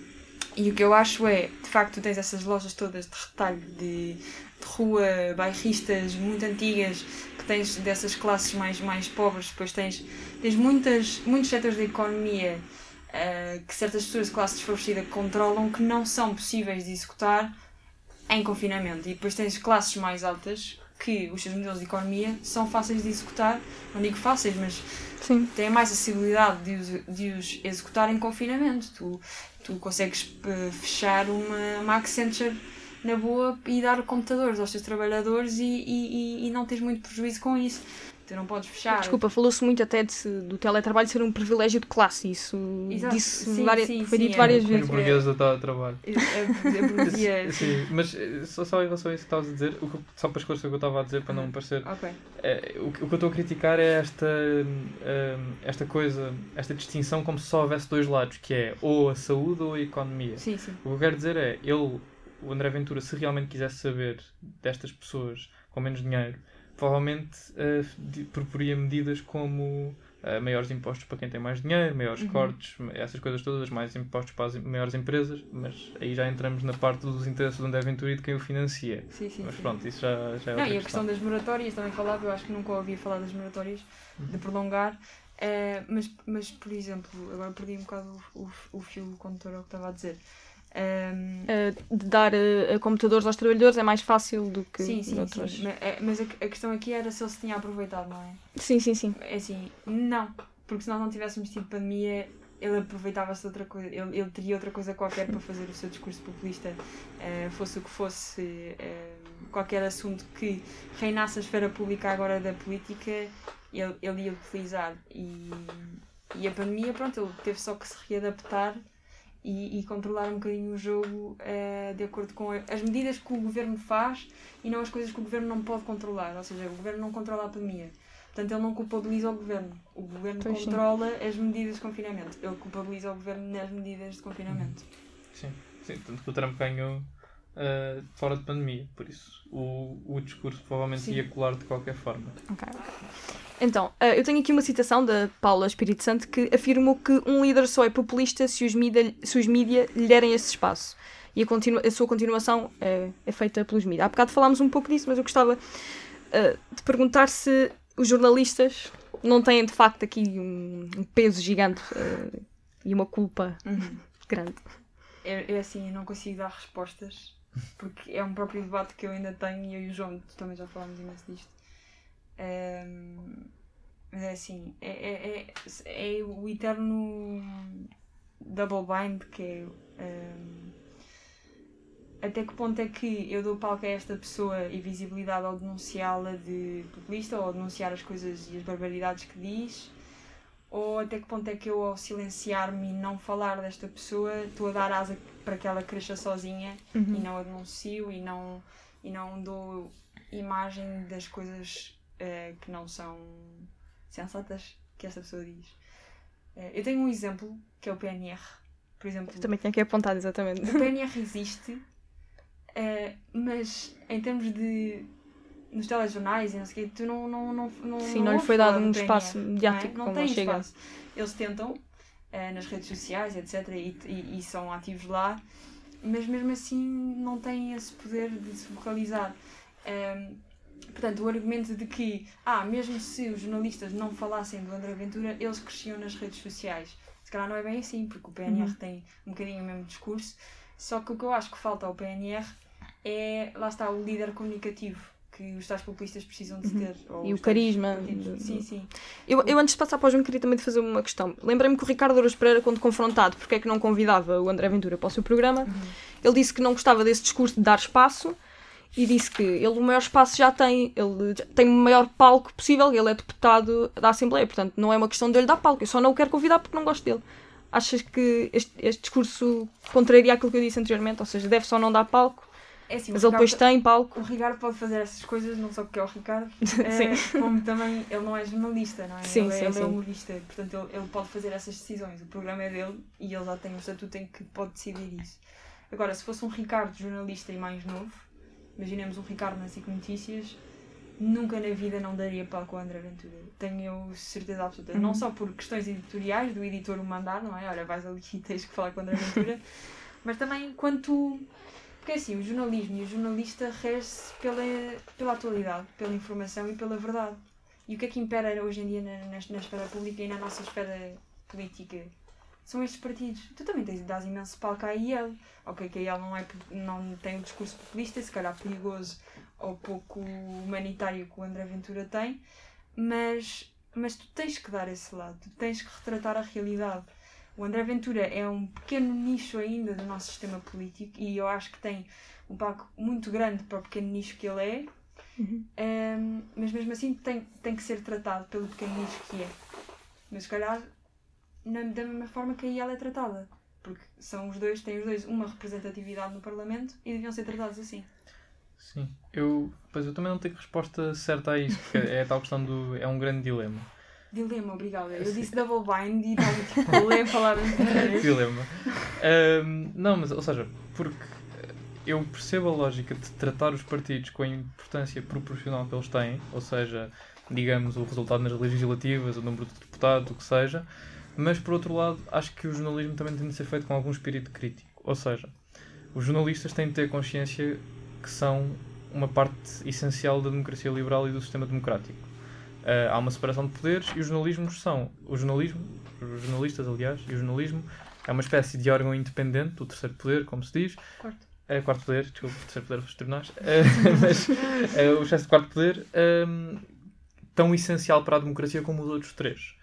e o que eu acho é, de facto, tu tens essas lojas todas de retalho, de, de rua, bairristas muito antigas, que tens dessas classes mais, mais pobres, depois tens, tens muitas, muitos setores da economia uh, que certas pessoas de classe desfavorecida controlam que não são possíveis de executar em confinamento. E depois tens classes mais altas que os seus modelos de economia são fáceis de executar, não digo fáceis, mas Sim. têm mais acessibilidade de os, de os executar em confinamento. Tu, tu consegues eh, fechar uma, uma Accenture na boa e dar computadores aos teus trabalhadores e, e, e- e não tens muito prejuízo com isso. Tu não podes fechar. Desculpa, falou-se muito até de, do teletrabalho ser um privilégio de classe. Isso Exato. disse Sim, várias- sim, foi sim, dito é. várias Sim. Vezes. burgueses da tal trabalho. É, é, é burguesia, sim. Sim, mas eh, só, só em relação a isso que estavas a dizer, o que- só para esclarecer o que eu estava a dizer, para não me parecer. Ok. eh, o, que o que eu estou a criticar é esta, hum, esta coisa, esta distinção como se só houvesse dois lados, que é ou a saúde ou a economia. Sim, sim. O que eu quero dizer é, ele, o André Ventura, se realmente quisesse saber destas pessoas com menos dinheiro, provavelmente di- proporia medidas como eh, maiores impostos para quem tem mais dinheiro, maiores Uhum. cortes, essas coisas todas, mais impostos para as maiores empresas, mas aí já entramos na parte dos interesses do André Ventura e de quem o financia. Sim, sim, Mas sim. pronto, isso já, já é Não, e a questão das moratórias também falava, eu acho que nunca ouvi falar das moratórias, de prolongar. Eh, mas, mas, por exemplo, agora perdi um bocado o, o, o fio condutor ao que estava a dizer. Ehm, Eh, de dar eh, computadores aos trabalhadores é mais fácil do que sim, sim, noutras. sim. Eh, Mas a, a questão aqui era se ele se tinha aproveitado, não é? Sim, sim, sim. É assim, não. Porque se nós não tivéssemos tido pandemia, ele aproveitava-se de outra coisa. Ele, ele teria outra coisa qualquer para fazer o seu discurso populista, eh, fosse o que fosse, qualquer assunto que reinasse a esfera pública agora da política, ele, ele ia utilizar. E, e a pandemia, pronto, ele teve só que se readaptar e, e controlar um bocadinho o jogo eh, de acordo com as medidas que o governo faz e não as coisas que o governo não pode controlar. Ou seja, o governo não controla a pandemia. Portanto, ele não culpabiliza o governo. O governo Pois sim. controla as medidas de confinamento. Ele culpabiliza o governo nas medidas de confinamento. Sim, sim, tanto que o Trump ganhou eh, fora de pandemia, por isso o, o discurso provavelmente Sim. ia colar de qualquer forma. Ok, ok. Então, eh, eu tenho aqui uma citação da Paula Espírito Santo que afirmou que um líder só é populista se os mídia, se os mídia lhe derem esse espaço. E a, continua- a sua continuação é, é feita pelos mídias. Há bocado falámos um pouco disso, mas eu gostava eh, de perguntar se os jornalistas não têm de facto aqui um, um peso gigante eh, e uma culpa grande. É, é assim, eu não consigo dar respostas porque é um próprio debate que eu ainda tenho e eu e o João também já falámos imenso disto. Ehm, mas é assim, é, é, é, é o eterno double bind que é ehm, até que ponto é que eu dou palco a esta pessoa e visibilidade ao denunciá-la de populista ou denunciar as coisas e as barbaridades que diz? Ou até que ponto é que eu, ao silenciar-me e não falar desta pessoa, estou a dar asa para que ela cresça sozinha Uhum. e não a denuncio e não, e não dou imagem das coisas eh, que não são sensatas que esta pessoa diz? Eh, eu tenho um exemplo que é o PNR. Por exemplo, Também tinha que apontar, exatamente. o PNR existe, eh, mas em termos de. nos telejornais e não sei o quê, tu não. não, não, não Sim, não lhe ouves foi dado do um espaço não é? mediático Não como chega. espaço. Eles tentam eh, nas redes sociais, etc., e, e, e são ativos lá, mas mesmo assim não têm esse poder de se vocalizar. Ehm, portanto, o argumento de que, ah, mesmo se os jornalistas não falassem do André Ventura, eles cresciam nas redes sociais. Se calhar não é bem assim, porque o PNR Uhum. tem um bocadinho o mesmo discurso. Só que o que eu acho que falta ao PNR é, lá está, o líder comunicativo que os tais populistas precisam de ter. ou Uhum. E o carisma partidos. do- Sim, sim. Eu, eu antes de passar para o João queria também te fazer uma questão. Lembrei-me que o Ricardo Ouros Pereira, quando confrontado porque é que não convidava o André Ventura para o seu programa, ele disse que não gostava desse discurso de dar espaço e disse que ele o maior espaço já tem, ele já tem o maior palco possível, ele é deputado da Assembleia, portanto não é uma questão de ele dar palco, eu só não o quero convidar porque não gosto dele. Achas que este, este discurso contraria aquilo que eu disse anteriormente, ou seja, deve só não dar palco, É assim, mas ele depois tem palco. O Ricardo pode fazer essas coisas, não só porque é o Ricardo, Sim. é, como também ele não é jornalista, não é? Sim, ele, é- sim, ele sim. é humorista, portanto ele, ele pode fazer essas decisões. O programa é dele e ele já tem um estatuto em que pode decidir isso. Agora, se fosse um Ricardo jornalista e mais novo, imaginemos um Ricardo na SIC Notícias, nunca na vida não daria palco ao André Ventura. Tenho eu certeza absoluta. Uhum. Não só por questões editoriais, do editor o mandar, não é? Olha, vais ali e tens que falar com o André Ventura, mas também quanto. Porque assim, o jornalismo e o jornalista rege-se pela, pela atualidade, pela informação e pela verdade. E o que é que impera hoje em dia na, na, na esfera pública e na nossa esfera política? São estes partidos. Tu também tens, dás imenso palco à IEL. Ok, que a IEL não, é, não tem um discurso populista, se calhar perigoso ou pouco humanitário que o André Ventura tem, mas, mas tu tens que dar esse lado, tu tens que retratar a realidade. O André Ventura é um pequeno nicho ainda do nosso sistema político e eu acho que tem um palco muito grande para o pequeno nicho que ele é, Uhum. Ehm, mas mesmo assim tem, tem que ser tratado pelo pequeno nicho que é. Mas se calhar na, da mesma forma que aí ela é tratada. Porque são os dois, têm os dois uma representatividade no Parlamento e deviam ser tratados assim. Sim. Eu, pois eu também não tenho resposta certa a isso, porque é a tal questão do. É um grande dilema. Dilema, obrigada. Eu disse double bind e estava tipo a ler palavras de dilema. Ahm, não, mas, ou seja, porque eu percebo a lógica de tratar os partidos com a importância proporcional que eles têm, ou seja, digamos, o resultado nas legislativas, o número de deputados, o que seja, mas por outro lado, acho que o jornalismo também tem de ser feito com algum espírito crítico. Ou seja, os jornalistas têm de ter consciência que são uma parte essencial da democracia liberal e do sistema democrático. Ah, há uma separação de poderes e os jornalismos são. O jornalismo, os jornalistas, aliás, e o jornalismo é uma espécie de órgão independente do terceiro poder, como se diz. Quarto. É, quarto poder, desculpa, terceiro poder dos tribunais. Eh, mas eh, o excesso de quarto poder ehm, tão essencial para a democracia como os outros três.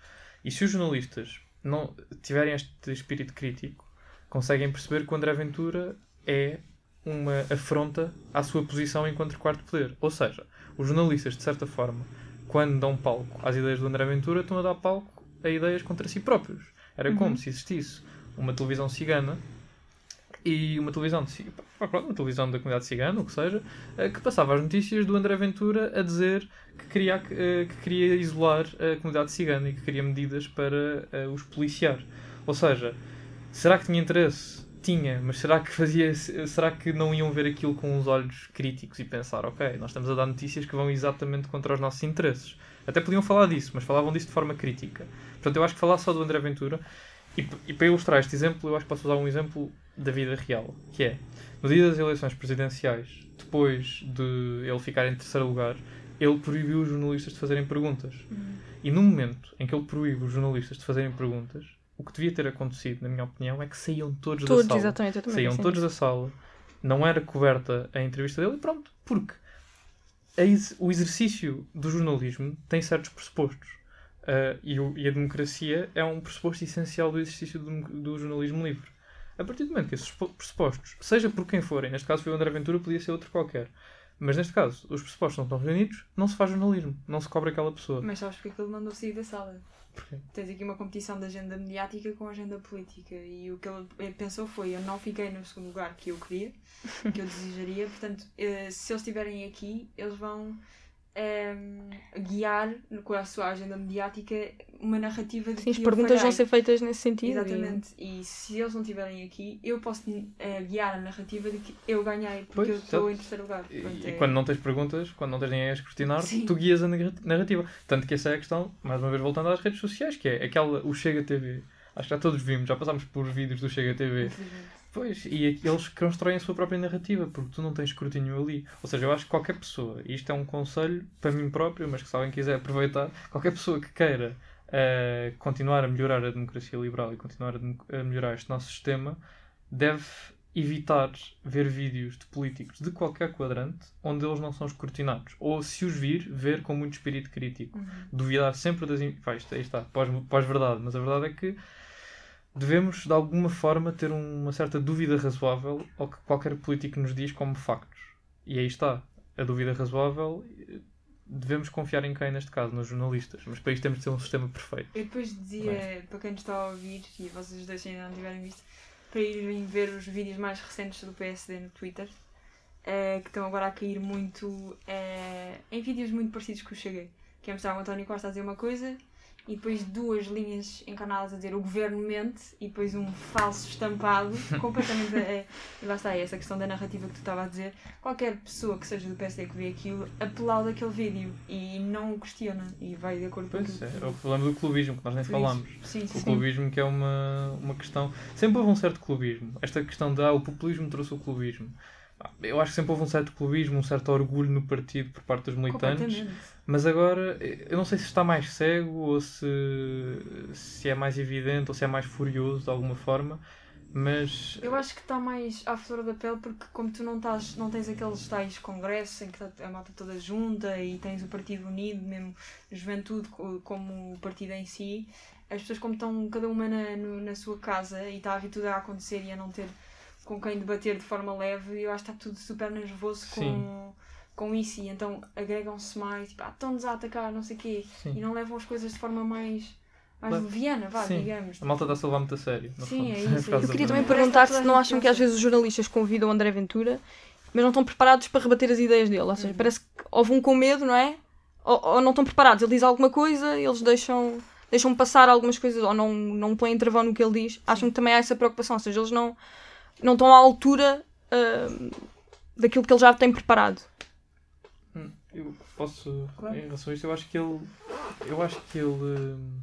E se os jornalistas não tiverem este espírito crítico, conseguem perceber que o André Ventura é uma afronta à sua posição enquanto quarto poder. Ou seja, os jornalistas, de certa forma, quando dão palco às ideias do André Ventura, estão a dar palco a ideias contra si próprios. Era como se existisse uma televisão cigana e uma televisão de, uma televisão da comunidade cigana, o que seja, eh, que passava as notícias do André Ventura a dizer que queria, eh, que queria isolar a comunidade cigana e que queria medidas para eh, os policiar. Ou seja, será que tinha interesse? Tinha, mas será que fazia, será que não iam ver aquilo com os olhos críticos e pensar, ok, nós estamos a dar notícias que vão exatamente contra os nossos interesses. Até podiam falar disso, mas falavam disso de forma crítica. Portanto, eu acho que falar só do André Ventura, e, e para ilustrar este exemplo, eu acho que posso usar um exemplo da vida real, que é, no dia das eleições presidenciais, depois de ele ficar em terceiro lugar, ele proibiu os jornalistas de fazerem perguntas. E no momento em que ele proíbe os jornalistas de fazerem perguntas, o que devia ter acontecido, na minha opinião, é que saíam todos, Todos, da sala. exatamente, eu também Saíam todos da sala, não era coberta a entrevista dele e pronto. Porque ex- o exercício do jornalismo tem certos pressupostos. Ah, e, o- e a democracia é um pressuposto essencial do exercício do, do jornalismo livre. A partir do momento que esses pressupo- pressupostos, seja por quem forem, neste caso foi o André Ventura, podia ser outro qualquer, mas neste caso os pressupostos não estão reunidos, não se faz jornalismo, não se cobra aquela pessoa. Mas sabes porque é que ele mandou sair da sala? Porquê? Tens aqui uma competição de agenda mediática com agenda política e o que ele pensou foi: eu não fiquei no segundo lugar que eu queria, que eu desejaria, portanto, eh, se eles estiverem aqui, eles vão ehm, guiar com a sua agenda mediática uma narrativa de Sim, as perguntas vão ser feitas nesse sentido. e- Exatamente, e se eles não estiverem aqui, eu posso eh, guiar a narrativa de que eu ganhei porque Pois, eu estou em terceiro lugar. E, Portanto, e é- quando não tens perguntas, quando não tens ninguém a escrutinar, Sim. tu guias a narra- narrativa. Tanto que essa é a questão, mais uma vez voltando às redes sociais, que é aquela, o Chega TV. Acho que já todos vimos, já passámos por vídeos do Chega TV. Infelizmente. Pois, e eles constroem a sua própria narrativa, porque tu não tens escrutínio ali. Ou seja, eu acho que qualquer pessoa, e isto é um conselho para mim próprio, mas que se alguém quiser aproveitar, qualquer pessoa que queira eh, continuar a melhorar a democracia liberal e continuar a, a melhorar este nosso sistema, deve evitar ver vídeos de políticos de qualquer quadrante onde eles não são escrutinados. Ou, se os vir, ver com muito espírito crítico. Uhum. Duvidar sempre das. Pá, isto, aí está, pós- pós-verdade. Mas a verdade é que devemos, de alguma forma, ter uma certa dúvida razoável ao que qualquer político nos diz como factos. E aí está. A dúvida razoável. Devemos confiar em quem, neste caso, nos jornalistas. Mas para isto temos de ter um sistema perfeito. Eu depois dizia, para quem nos está a ouvir, e vocês dois ainda não tiverem visto, para irem ver os vídeos mais recentes do PSD no Twitter, eh, que estão agora a cair muito eh, em vídeos muito parecidos com o Cheguei. Que é mostrar o António Costa a dizer uma coisa e depois duas linhas encarnadas a dizer o governo mente e depois um falso estampado completamente. eh, e lá está, é essa questão da narrativa que tu estava a dizer. Qualquer pessoa que seja do PSD que vê aquilo aplaude aquele vídeo e não o questiona e vai de acordo com Pois é, é o problema do clubismo, que nós nem Por falamos. isso. Sim, O sim. clubismo que é uma, uma questão. Sempre houve um certo clubismo. Esta questão de ah, o populismo trouxe o clubismo. Eu acho que sempre houve um certo clubismo, um certo orgulho no partido por parte dos militantes. Mas agora, eu não sei se está mais cego ou se, se é mais evidente ou se é mais furioso de alguma forma. Mas Eu acho que está mais à flor da pele porque como tu não, estás, não tens aqueles tais congressos em que está a malta toda junta e tens o partido unido, mesmo juventude co- como o partido em si, as pessoas como estão cada uma na, na sua casa e está a vir tudo a acontecer e a não ter com quem debater de forma leve, eu acho que está tudo super nervoso com, Sim. com isso e então agregam-se mais, tipo, ah, estão-nos a atacar, não sei o quê, e sim, não levam as coisas de forma mais, mais Claro. leviana, vá, Sim. digamos. a malta está a levar muito a sério. Sim, fundo. é isso, é. Eu do- queria também perguntar se não acham que às vezes os jornalistas convidam o André Ventura, mas não estão preparados para rebater as ideias dele. Ou seja, Uhum. parece que houve um com medo, não é? Ou, ou não estão preparados. Ele diz alguma coisa, eles deixam, deixam passar algumas coisas, ou não, não põem travão no que ele diz. Acham que também há essa preocupação. Ou seja, eles não, não estão à altura ah, daquilo que ele já tem preparado. Hum, Eu posso, Claro. em relação a isto, eu acho que ele. Eu acho que ele. hum,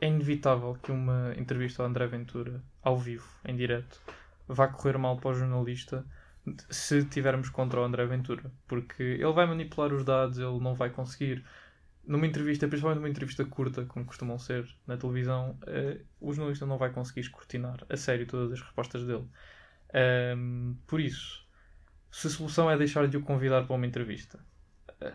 É inevitável que uma entrevista ao André Ventura, ao vivo, em direto, vá correr mal para o jornalista se tivermos contra o André Ventura. Porque ele vai manipular os dados, ele não vai conseguir. Numa entrevista, principalmente numa entrevista curta, como costumam ser na televisão, eh, o jornalista não vai conseguir escrutinar a sério todas as respostas dele. Ahm, por isso, se a solução é deixar de o convidar para uma entrevista, eh,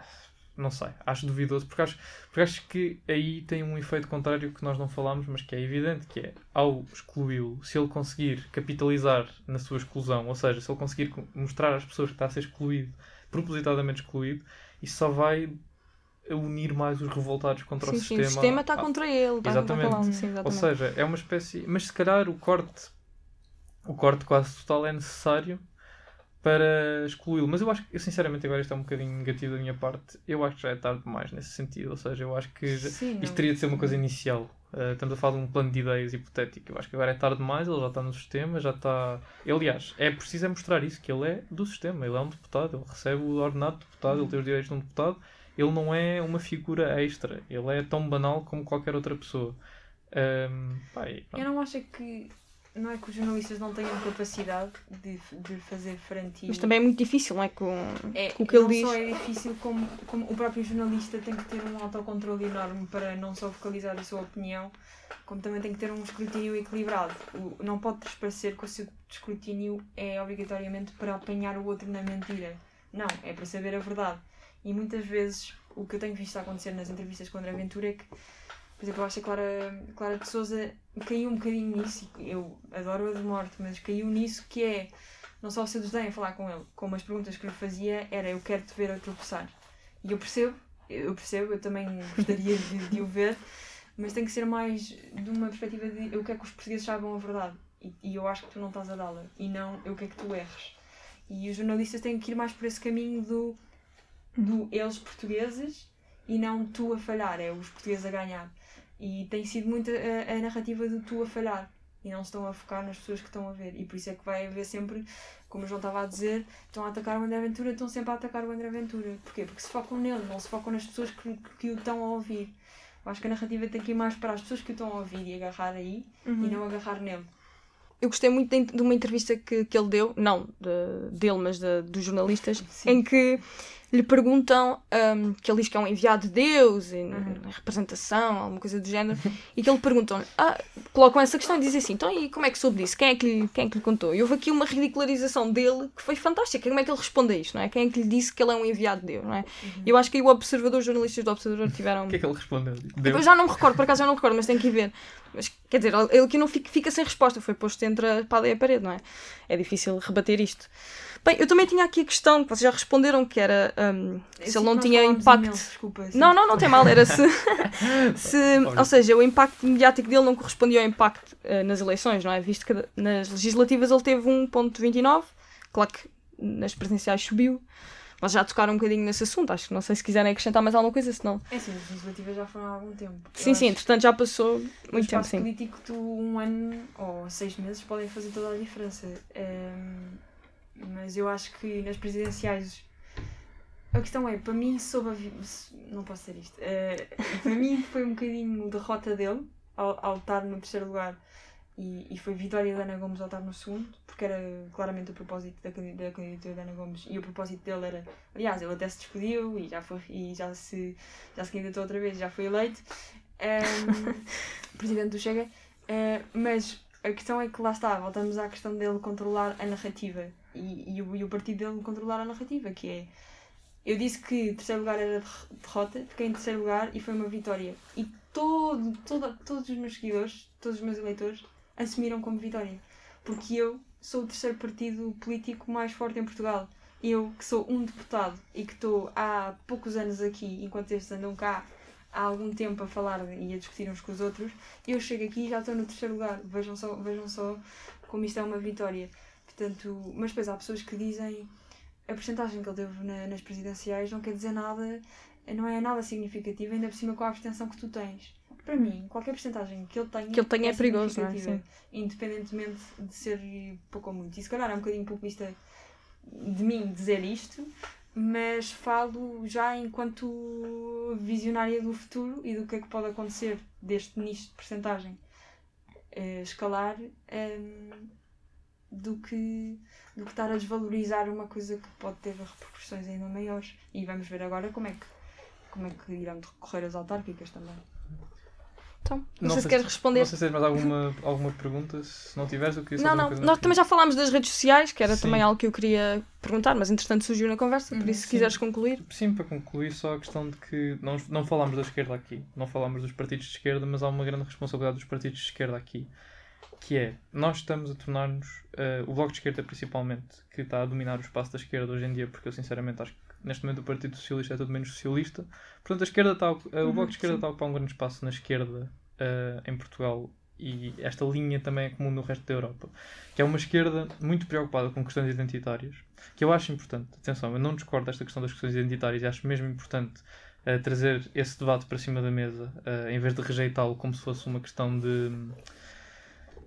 não sei, acho duvidoso, porque acho, porque acho que aí tem um efeito contrário que nós não falámos, mas que é evidente, que é, ao excluí-lo, se ele conseguir capitalizar na sua exclusão, ou seja, se ele conseguir co- mostrar às pessoas que está a ser excluído, propositadamente excluído, isso só vai unir mais os revoltados contra Sim, o sim, sistema. o sistema está Ah, contra ele. Está, exatamente. calado. Sim, ou exatamente. seja, é uma espécie. Mas se calhar o corte, o corte quase total é necessário para excluí-lo. Mas eu acho que, eu sinceramente, agora isto é um bocadinho negativo da minha parte. Eu acho que já é tarde demais nesse sentido. Ou seja, eu acho que já- Sim, isto teria de ser uma coisa inicial. Uh, estamos a falar de um plano de ideias hipotético. Eu acho que agora é tarde demais, ele já está no sistema, já está. Aliás, é preciso é mostrar isso, que ele é do sistema, ele é um deputado, ele recebe o ordenado de deputado, ele tem os direitos de um deputado, ele não é uma figura extra, ele é tão banal como qualquer outra pessoa. Um. Eu não acho que. Não é que os jornalistas não tenham capacidade de, de fazer frente. Mas também é muito difícil, não é? Com, é, com o que ele não diz. só é difícil, como, como o próprio jornalista tem que ter um autocontrole enorme para não só focalizar a sua opinião, como também tem que ter um escrutínio equilibrado. O- não pode transparecer que o seu escrutínio é obrigatoriamente para apanhar o outro na mentira. Não, é para saber a verdade. E muitas vezes o que eu tenho visto acontecer nas entrevistas com André Ventura é que Por exemplo, eu acho que a Clara, Clara de Souza caiu um bocadinho nisso. Eu adoro a de morte, mas caiu nisso que é não só o seu desdém a falar com ele, como as perguntas que lhe fazia era eu quero te ver a tropeçar. E eu percebo, eu percebo, eu também gostaria de, de o ver, mas tem que ser mais de uma perspectiva de eu quero que os portugueses saibam a verdade. E, e eu acho que tu não estás a dá-la. E não eu quero que tu erres. E os jornalistas têm que ir mais por esse caminho do, do eles portugueses e não tu a falhar, é os portugueses a ganhar. E tem sido muito a, a narrativa do tu a falhar e não se estão a focar nas pessoas que estão a ver. E por isso é que vai haver sempre, como o João estava a dizer, estão a atacar o André Ventura, estão sempre a atacar o André Ventura. Porquê? Porque se focam nele, não se focam nas pessoas que, que o estão a ouvir. Eu acho que a narrativa tem que ir mais para as pessoas que o estão a ouvir e agarrar aí e não agarrar nele. Eu gostei muito de, de uma entrevista que, que ele deu, não de- dele, mas de- dos jornalistas, Sim. em que lhe perguntam hum, que ele diz que é um enviado de Deus, em, Uhum. representação, alguma coisa do género, e que ele perguntam ah, colocam essa questão e dizem assim, então e como é que soube disso? Quem é que lhe, quem é que lhe contou? E houve aqui uma ridicularização dele que foi fantástica. Como é que ele responde a isto, não é? Quem é que lhe disse que ele é um enviado de Deus, não é? E eu acho que aí o observador, os jornalistas do observador tiveram... O que é que ele respondeu? Deu? Eu já não me recordo, por acaso já não me recordo, mas tem que ir ver. Mas, quer dizer, ele aqui não fica, fica sem resposta, foi posto entre a espada e a parede, não é? É difícil rebater isto. Bem, eu também tinha aqui a questão que vocês já responderam, que era hum, se ele não tinha impacto. desculpa, sim. Não, não, não tem mal, era se. se ou seja, o impacto mediático dele não correspondia ao impacto eh, nas eleições, não é? Visto que nas legislativas ele teve 1,29, claro que nas presidenciais subiu. Mas já tocaram um bocadinho nesse assunto, acho que não sei se quiserem acrescentar mais alguma coisa, senão. É assim, as legislativas já foram há algum tempo. Sim, sim, entretanto já passou muito tempo, sim. político, tu, um ano ou seis meses podem fazer toda a diferença. Ehm, mas eu acho que nas presidenciais. A questão é, para mim, soube a Não posso dizer isto. Eh, para mim, foi um bocadinho derrota dele ao, ao estar no terceiro lugar e, e foi vitória da Ana Gomes ao estar no segundo, porque era claramente o propósito da, da candidatura da Ana Gomes e o propósito dele era. Aliás, ele até se despediu e já, foi, e já, se, já se candidatou outra vez, já foi eleito. Ehm, presidente do Chega. Eh, mas a questão é que lá está, voltamos à questão dele controlar a narrativa e, e, o, e o partido dele controlar a narrativa, que é. Eu disse que terceiro lugar era derr- derrota, fiquei em terceiro lugar e foi uma vitória. E todo, toda, todos os meus seguidores, todos os meus eleitores, assumiram como vitória. Porque eu sou o terceiro partido político mais forte em Portugal. Eu, que sou um deputado e que estou há poucos anos aqui, enquanto estes andam cá há algum tempo a falar e a discutir uns com os outros, eu chego aqui e já estou no terceiro lugar. Vejam só, vejam só como isto é uma vitória. Portanto, mas depois há pessoas que dizem a porcentagem que ele teve na- nas presidenciais não quer dizer nada, não é nada significativo, ainda por cima com a abstenção que tu tens. Para mim, qualquer porcentagem que ele tenha, Que ele tenha é perigoso, não é? significativa, independentemente de ser pouco ou muito. E se calhar é um bocadinho populista de mim dizer isto, mas falo já enquanto visionária do futuro e do que é que pode acontecer deste nicho de porcentagem eh, escalar ehm, do, que, do que estar a desvalorizar uma coisa que pode ter repercussões ainda maiores. E vamos ver agora como é que, como é que irão decorrer as autárquicas também. Então, não, sei se queres responder. Não sei se tens mais alguma, alguma pergunta. Se não tiveres, eu queria Não, não, nós também já falámos das redes sociais, que era Sim. também algo que eu queria perguntar, mas entretanto surgiu na conversa, por Uhum, isso se sim. quiseres concluir. Sim, para concluir, só a questão de que não, não falámos da esquerda aqui, não falámos dos partidos de esquerda, mas há uma grande responsabilidade dos partidos de esquerda aqui, que é, nós estamos a tornar-nos, eh, o Bloco de Esquerda principalmente, que está a dominar o espaço da esquerda hoje em dia, porque eu sinceramente acho que neste momento o Partido Socialista é tudo menos socialista, portanto a esquerda está, eh, o Uhum, Bloco de Esquerda sim. está a ocupar um grande espaço na esquerda eh, em Portugal e esta linha também é comum no resto da Europa, que é uma esquerda muito preocupada com questões identitárias, que eu acho importante. Atenção, eu não discordo desta questão das questões identitárias e acho mesmo importante eh, trazer esse debate para cima da mesa, eh, em vez de rejeitá-lo como se fosse uma questão de,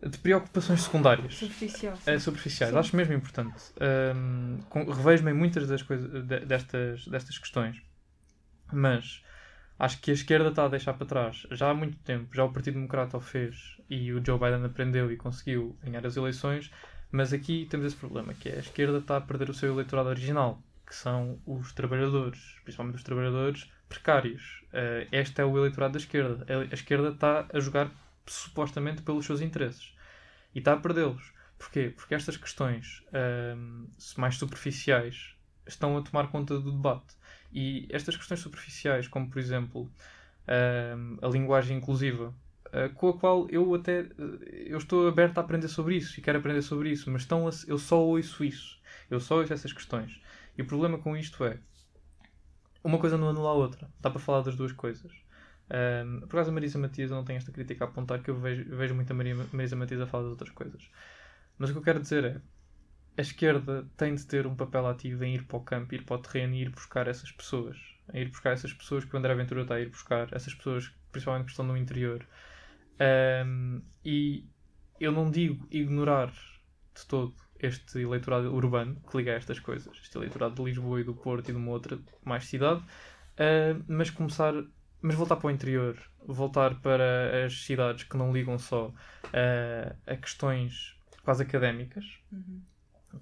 de preocupações secundárias. Superficial. É, superficiais, Sim. acho mesmo importante. Um, Revejo-me em muitas das coisas, de- destas, destas questões, mas acho que a esquerda está a deixar para trás já há muito tempo. Já o Partido Democrata o fez e o Joe Biden aprendeu e conseguiu ganhar as eleições. Mas aqui temos esse problema, que é a esquerda está a perder o seu eleitorado original, que são os trabalhadores, principalmente os trabalhadores precários. Uh, este é o eleitorado da esquerda. A a esquerda está a jogar supostamente pelos seus interesses e está a perdê-los. Porquê? Porque estas questões ahm, mais superficiais estão a tomar conta do debate. E estas questões superficiais, como por exemplo ahm, a linguagem inclusiva, ah, com a qual eu até eh, eu estou aberto a aprender sobre isso e quero aprender sobre isso, mas estão a- eu só ouço isso, eu só ouço essas questões. E o problema com isto é uma coisa não anula a outra, dá para falar das duas coisas. Um, por causa da Marisa Matias, eu não tenho esta crítica a apontar que eu vejo, vejo muito a Maria, Marisa Matias a falar das outras coisas. Mas o que eu quero dizer é a esquerda tem de ter um papel ativo em ir para o campo, ir para o terreno e ir buscar essas pessoas. Em ir buscar essas pessoas que o André Ventura está a ir buscar, essas pessoas principalmente que estão no interior. Um, e eu não digo ignorar de todo este eleitorado urbano que liga a estas coisas, este eleitorado de Lisboa e do Porto e de uma outra mais cidade, uh, mas começar, mas voltar para o interior, voltar para as cidades que não ligam só uh, a questões quase académicas,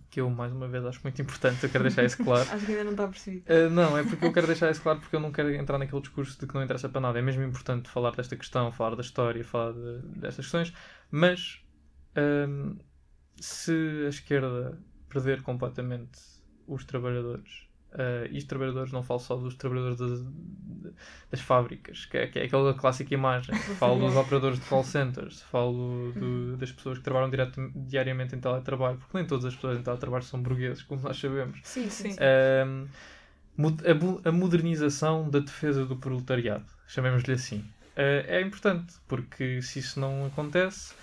que eu mais uma vez acho muito importante, eu quero deixar isso claro. Acho que ainda não está percebido. Uh, não, é porque eu quero deixar isso claro porque eu não quero entrar naquele discurso de que não interessa para nada. É mesmo importante falar desta questão, falar da história, falar de- destas questões, mas hum, se a esquerda perder completamente os trabalhadores, uh, e os trabalhadores não falo só dos trabalhadores das, das fábricas, que é, que é aquela clássica imagem, falo dos operadores de call centers, falo do- das pessoas que trabalham direto, diariamente em teletrabalho, porque nem todas as pessoas em teletrabalho são burgueses, como nós sabemos. Sim, sim. Bu- a modernização da defesa do proletariado, chamemos-lhe assim, uh, é importante, porque se isso não acontece,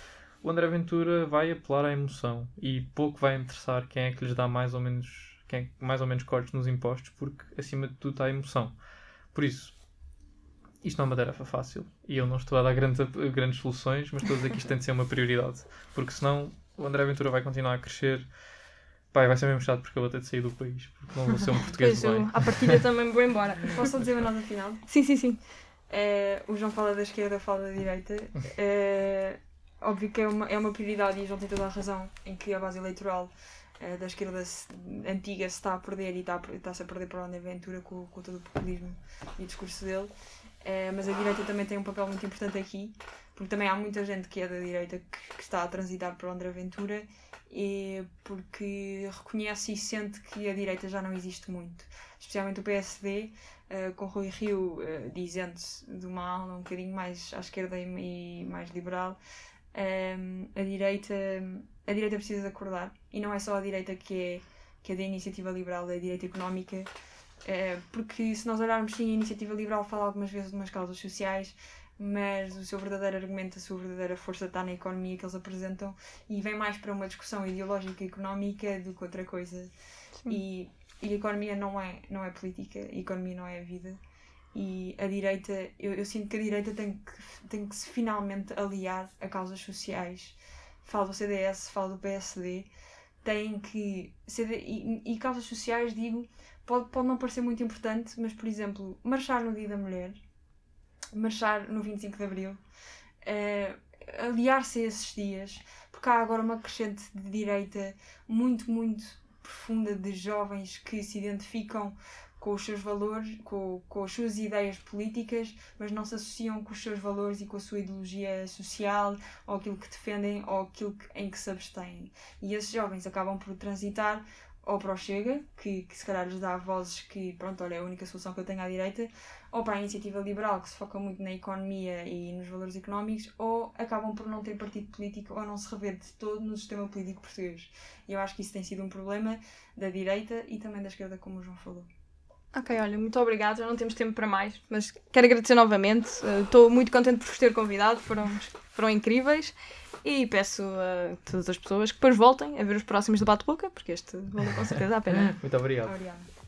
o André Ventura vai apelar à emoção e pouco vai interessar quem é que lhes dá mais ou menos, quem é mais ou menos cortes nos impostos, porque acima de tudo está a emoção. Por isso, isto não é uma tarefa fácil e eu não estou a dar grandes, grandes soluções, mas estou a dizer que isto tem de ser uma prioridade, porque senão o André Ventura vai continuar a crescer. Pai, vai ser mesmo chato porque eu vou ter de sair do país, porque não vou ser um português Pois de eu, bem. à partida também me vou embora. Posso só dizer uma nota final? Sim, sim, sim. É, o João fala da esquerda, fala da direita. É, óbvio que é uma, é uma prioridade e o João tem toda a razão em que a base eleitoral eh, da esquerda antiga se está a perder e está-se a perder para o André Ventura com, com todo o populismo e o discurso dele. Eh, mas a direita também tem um papel muito importante aqui, porque também há muita gente que é da direita que, que está a transitar para o André Ventura e porque reconhece e sente que a direita já não existe muito. Especialmente o PSD, eh, com Rui Rio eh, dizendo-se de uma um bocadinho mais à esquerda e, e mais liberal, ehm, a direita a direita precisa de acordar. E não é só a direita que é que é da iniciativa liberal, é a direita económica. Eh, porque se nós olharmos sim a iniciativa liberal fala algumas vezes de umas causas sociais mas o seu verdadeiro argumento, a sua verdadeira força está na economia que eles apresentam e vem mais para uma discussão ideológica e económica do que outra coisa. E, e a economia não é, não é política, a economia não é a vida. E a direita, eu, eu sinto que a direita tem que, tem que se finalmente aliar a causas sociais. Falo do CDS, falo do PSD, tem que. CD, e, e causas sociais, digo, pode, pode não parecer muito importante, mas, por exemplo, marchar no Dia da Mulher, marchar no 25 de Abril, eh, aliar-se a esses dias, porque há agora uma crescente de direita muito, muito profunda de jovens que se identificam com os seus valores, com, com as suas ideias políticas, mas não se associam com os seus valores e com a sua ideologia social, ou aquilo que defendem, ou aquilo que- em que se abstêm. E esses jovens acabam por transitar ou para o Chega, que, que se calhar lhes dá vozes que, pronto, olha, é a única solução que eu tenho à direita, ou para a iniciativa liberal, que se foca muito na economia e nos valores económicos, ou acabam por não ter partido político ou não se rever de todo no sistema político português. E eu acho que isso tem sido um problema da direita e também da esquerda, como o João falou. Ok, olha, muito obrigada. Já não temos tempo para mais, mas quero agradecer novamente. Eh, estou uh, muito contente por vos ter convidado, foram, foram incríveis. E peço a todas as pessoas que depois voltem a ver os próximos do Bate-Boca, porque este valeu com certeza a pena. muito obrigado. obrigado.